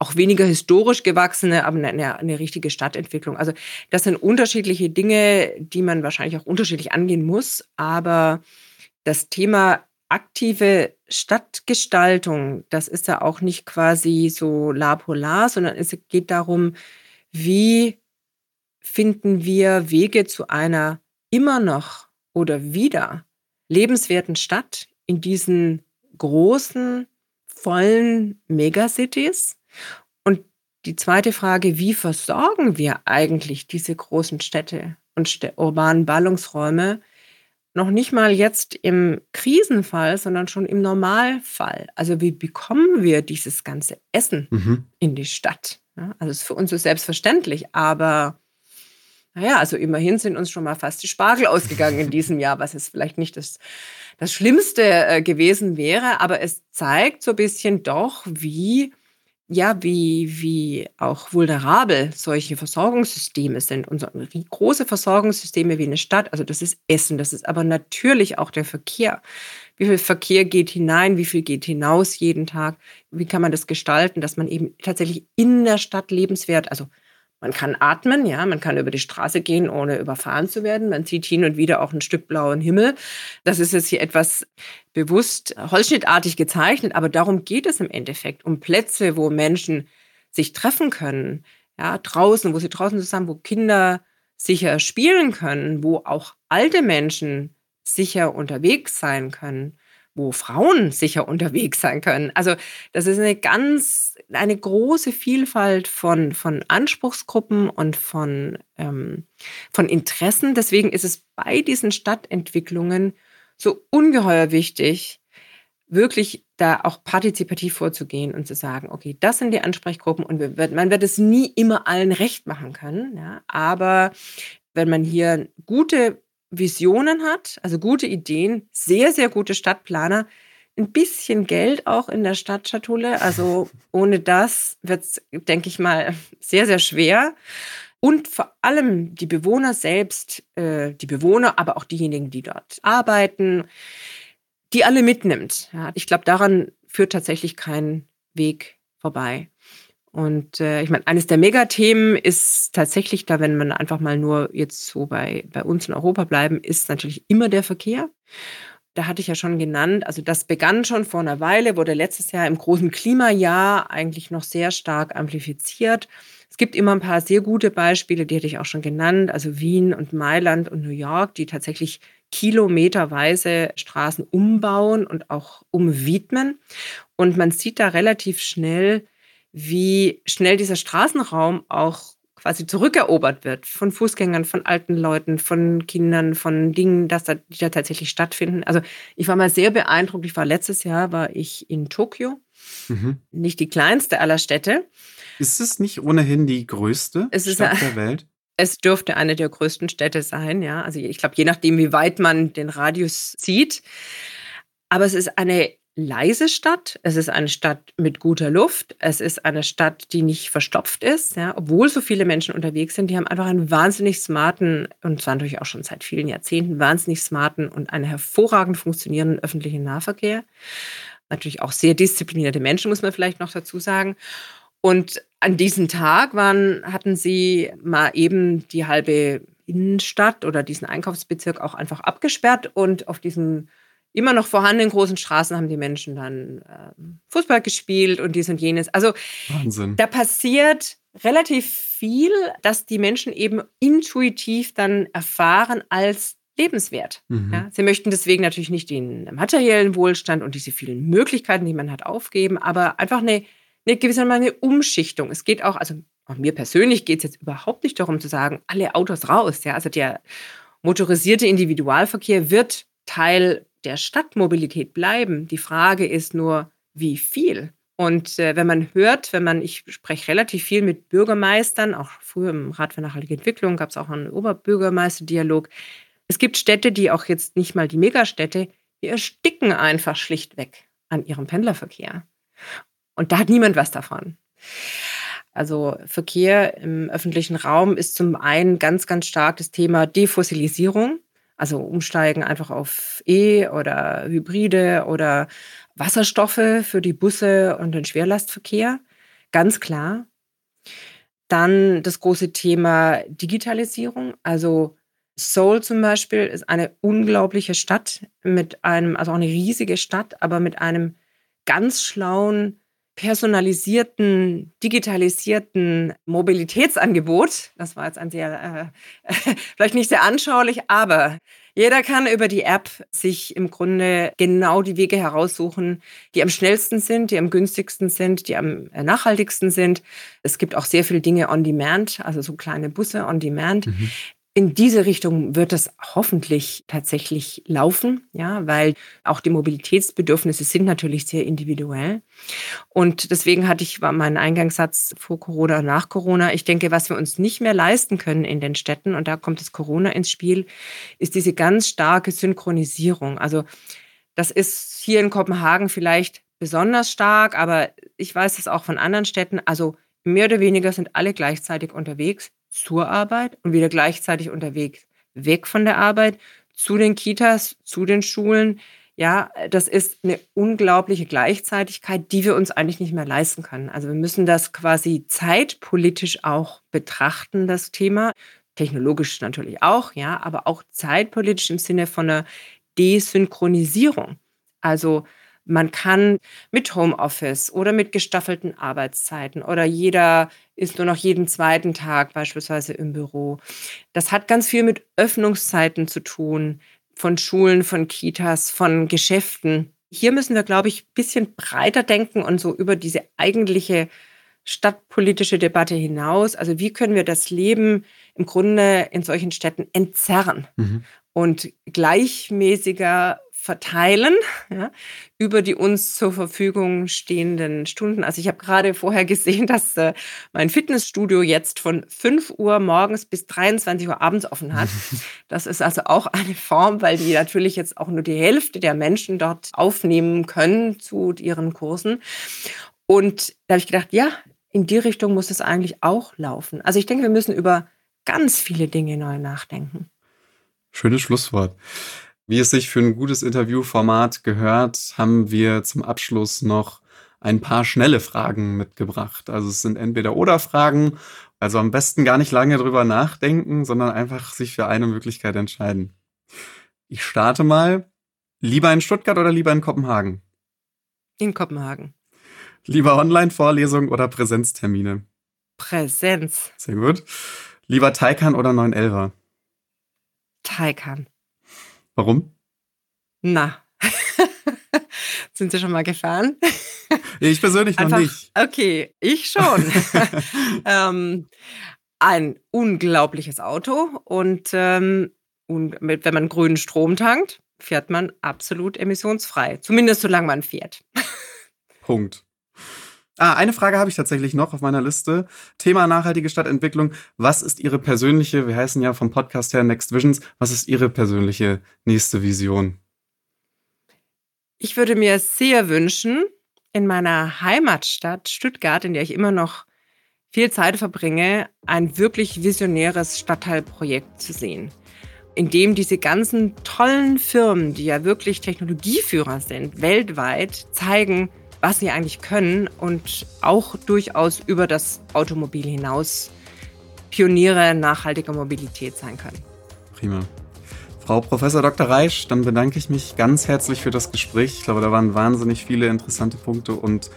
auch weniger historisch gewachsene, aber eine, eine richtige Stadtentwicklung. Also das sind unterschiedliche Dinge, die man wahrscheinlich auch unterschiedlich angehen muss. Aber das Thema aktive Stadtgestaltung, das ist ja auch nicht quasi so la polar, sondern es geht darum, wie finden wir Wege zu einer immer noch oder wieder lebenswerten Stadt in diesen großen, vollen Megacities und die zweite Frage, wie versorgen wir eigentlich diese großen Städte und urbanen Ballungsräume noch nicht mal jetzt im Krisenfall, sondern schon im Normalfall. Also wie bekommen wir dieses ganze Essen mhm. in die Stadt? Ja, also ist für uns so selbstverständlich, aber naja, also immerhin sind uns schon mal fast die Spargel ausgegangen in diesem Jahr, was jetzt vielleicht nicht das, das Schlimmste äh, gewesen wäre, aber es zeigt so ein bisschen doch, wie ja, wie, wie auch vulnerabel solche Versorgungssysteme sind. Und so große Versorgungssysteme wie eine Stadt, also das ist Essen, das ist aber natürlich auch der Verkehr. Wie viel Verkehr geht hinein, wie viel geht hinaus jeden Tag? Wie kann man das gestalten, dass man eben tatsächlich in der Stadt lebenswert, also man kann atmen, ja, man kann über die Straße gehen, ohne überfahren zu werden. Man sieht hin und wieder auch ein Stück blauen Himmel. Das ist jetzt hier etwas bewusst holzschnittartig gezeichnet, aber darum geht es im Endeffekt, um Plätze, wo Menschen sich treffen können, ja, draußen, wo sie draußen zusammen, wo Kinder sicher spielen können, wo auch alte Menschen sicher unterwegs sein können wo Frauen sicher unterwegs sein können. Also das ist eine ganz, eine große Vielfalt von, von Anspruchsgruppen und von, ähm, von Interessen. Deswegen ist es bei diesen Stadtentwicklungen so ungeheuer wichtig, wirklich da auch partizipativ vorzugehen und zu sagen, okay, das sind die Ansprechgruppen und wird, man wird es nie immer allen recht machen können, ja, aber wenn man hier gute Visionen hat, also gute Ideen, sehr, sehr gute Stadtplaner, ein bisschen Geld auch in der Stadtschatulle. Also ohne das wird es, denke ich mal, sehr, sehr schwer. Und vor allem die Bewohner selbst, äh, die Bewohner, aber auch diejenigen, die dort arbeiten, die alle mitnimmt. Ja, ich glaube, daran führt tatsächlich kein Weg vorbei. Und äh, ich meine, eines der Megathemen ist tatsächlich da, wenn man einfach mal nur jetzt so bei, bei uns in Europa bleiben, ist natürlich immer der Verkehr. Da hatte ich ja schon genannt, also das begann schon vor einer Weile, wurde letztes Jahr im großen Klimajahr eigentlich noch sehr stark amplifiziert. Es gibt immer ein paar sehr gute Beispiele, die hatte ich auch schon genannt, also Wien und Mailand und New York, die tatsächlich kilometerweise Straßen umbauen und auch umwidmen. Und man sieht da relativ schnell, wie schnell dieser Straßenraum auch quasi zurückerobert wird von Fußgängern, von alten Leuten, von Kindern, von Dingen, dass da, die da tatsächlich stattfinden. Also ich war mal sehr beeindruckt. Ich war letztes Jahr war ich in Tokio, mhm. nicht die kleinste aller Städte, Ist es nicht ohnehin die größte Es ist Stadt der Welt? Es dürfte eine der größten Städte sein, ja. Also ich glaube, je nachdem, wie weit man den Radius zieht. Aber es ist eine leise Stadt. Es ist eine Stadt mit guter Luft. Es ist eine Stadt, die nicht verstopft ist, ja. Obwohl so viele Menschen unterwegs sind, die haben einfach einen wahnsinnig smarten, und zwar natürlich auch schon seit vielen Jahrzehnten, wahnsinnig smarten und einen hervorragend funktionierenden öffentlichen Nahverkehr. Natürlich auch sehr disziplinierte Menschen, muss man vielleicht noch dazu sagen. Und an diesem Tag waren, hatten sie mal eben die halbe Innenstadt oder diesen Einkaufsbezirk auch einfach abgesperrt und auf diesen immer noch vorhandenen großen Straßen haben die Menschen dann ähm, Fußball gespielt und dies und jenes. Also Wahnsinn. da passiert relativ viel, dass die Menschen eben intuitiv dann erfahren als lebenswert. Mhm. Ja, sie möchten deswegen natürlich nicht den materiellen Wohlstand und diese vielen Möglichkeiten, die man hat, aufgeben, aber einfach eine, eine gewisse eine Umschichtung. Es geht auch, also auch mir persönlich geht es jetzt überhaupt nicht darum zu sagen, alle Autos raus. Ja, also der motorisierte Individualverkehr wird Teil der Stadtmobilität bleiben. Die Frage ist nur, wie viel? Und äh, wenn man hört, wenn man, ich spreche relativ viel mit Bürgermeistern, auch früher im Rat für nachhaltige Entwicklung gab es auch einen Oberbürgermeisterdialog. Es gibt Städte, die auch jetzt nicht mal die Megastädte, die ersticken einfach schlichtweg an ihrem Pendlerverkehr. Und da hat niemand was davon. Also Verkehr im öffentlichen Raum ist zum einen ganz, ganz stark das Thema Defossilisierung, also umsteigen einfach auf E oder Hybride oder Wasserstoffe für die Busse und den Schwerlastverkehr, ganz klar. Dann das große Thema Digitalisierung, also Seoul zum Beispiel ist eine unglaubliche Stadt mit einem, also auch eine riesige Stadt, aber mit einem ganz schlauen, personalisierten, digitalisierten Mobilitätsangebot. Das war jetzt ein sehr, äh, vielleicht nicht sehr anschaulich, aber jeder kann über die App sich im Grunde genau die Wege heraussuchen, die am schnellsten sind, die am günstigsten sind, die am nachhaltigsten sind. Es gibt auch sehr viele Dinge on demand, also so kleine Busse on demand. Mhm. In diese Richtung wird es hoffentlich tatsächlich laufen, ja, weil auch die Mobilitätsbedürfnisse sind natürlich sehr individuell. Und deswegen hatte ich meinen Eingangssatz vor Corona nach Corona. Ich denke, was wir uns nicht mehr leisten können in den Städten, und da kommt das Corona ins Spiel, ist diese ganz starke Synchronisierung. Also das ist hier in Kopenhagen vielleicht besonders stark, aber ich weiß es auch von anderen Städten. Also mehr oder weniger sind alle gleichzeitig unterwegs zur Arbeit und wieder gleichzeitig unterwegs weg von der Arbeit zu den Kitas, zu den Schulen. Ja, das ist eine unglaubliche Gleichzeitigkeit, die wir uns eigentlich nicht mehr leisten können. Also wir müssen das quasi zeitpolitisch auch betrachten, das Thema. Technologisch natürlich auch, ja, aber auch zeitpolitisch im Sinne von einer Desynchronisierung. Also man kann mit Homeoffice oder mit gestaffelten Arbeitszeiten oder jeder ist nur noch jeden zweiten Tag beispielsweise im Büro. Das hat ganz viel mit Öffnungszeiten zu tun, von Schulen, von Kitas, von Geschäften. Hier müssen wir, glaube ich, ein bisschen breiter denken und so über diese eigentliche stadtpolitische Debatte hinaus. Also wie können wir das Leben im Grunde in solchen Städten entzerren Mhm. und gleichmäßiger verteilen ja, über die uns zur Verfügung stehenden Stunden. Also ich habe gerade vorher gesehen, dass äh, mein Fitnessstudio jetzt von 5 Uhr morgens bis 23 Uhr abends offen hat. Das ist also auch eine Form, weil die natürlich jetzt auch nur die Hälfte der Menschen dort aufnehmen können zu ihren Kursen. Und da habe ich gedacht, ja, in die Richtung muss es eigentlich auch laufen. Also ich denke, wir müssen über ganz viele Dinge neu nachdenken. Schönes Schlusswort. Wie es sich für ein gutes Interviewformat gehört, haben wir zum Abschluss noch ein paar schnelle Fragen mitgebracht. Also es sind entweder oder Fragen, also am besten gar nicht lange drüber nachdenken, sondern einfach sich für eine Möglichkeit entscheiden. Ich starte mal. Lieber in Stuttgart oder lieber in Kopenhagen? In Kopenhagen. Lieber Online-Vorlesung oder Präsenztermine? Präsenz. Sehr gut. Lieber Taycan oder 911? Taycan. Warum? Na. Sind Sie schon mal gefahren? Ich persönlich noch Einfach, nicht. okay, ich schon. ähm, ein unglaubliches Auto und, ähm, wenn man grünen Strom tankt, fährt man absolut emissionsfrei. Zumindest solange man fährt. Punkt. Ah, eine Frage habe ich tatsächlich noch auf meiner Liste. Thema nachhaltige Stadtentwicklung. Was ist Ihre persönliche, wir heißen ja vom Podcast her Next Visions, was ist Ihre persönliche nächste Vision? Ich würde mir sehr wünschen, in meiner Heimatstadt Stuttgart, in der ich immer noch viel Zeit verbringe, ein wirklich visionäres Stadtteilprojekt zu sehen, in dem diese ganzen tollen Firmen, die ja wirklich Technologieführer sind, weltweit zeigen, was sie eigentlich können und auch durchaus über das Automobil hinaus Pioniere nachhaltiger Mobilität sein können. Prima. Frau Professor Dr. Reisch, dann bedanke ich mich ganz herzlich für das Gespräch. Ich glaube, da waren wahnsinnig viele interessante Punkte und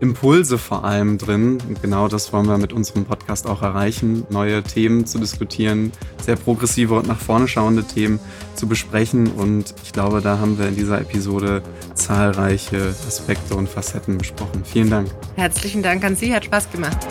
Impulse vor allem drin. Und genau das wollen wir mit unserem Podcast auch erreichen, neue Themen zu diskutieren, sehr progressive und nach vorne schauende Themen zu besprechen. Und ich glaube, da haben wir in dieser Episode zahlreiche Aspekte und Facetten besprochen. Vielen Dank. Herzlichen Dank an Sie, hat Spaß gemacht.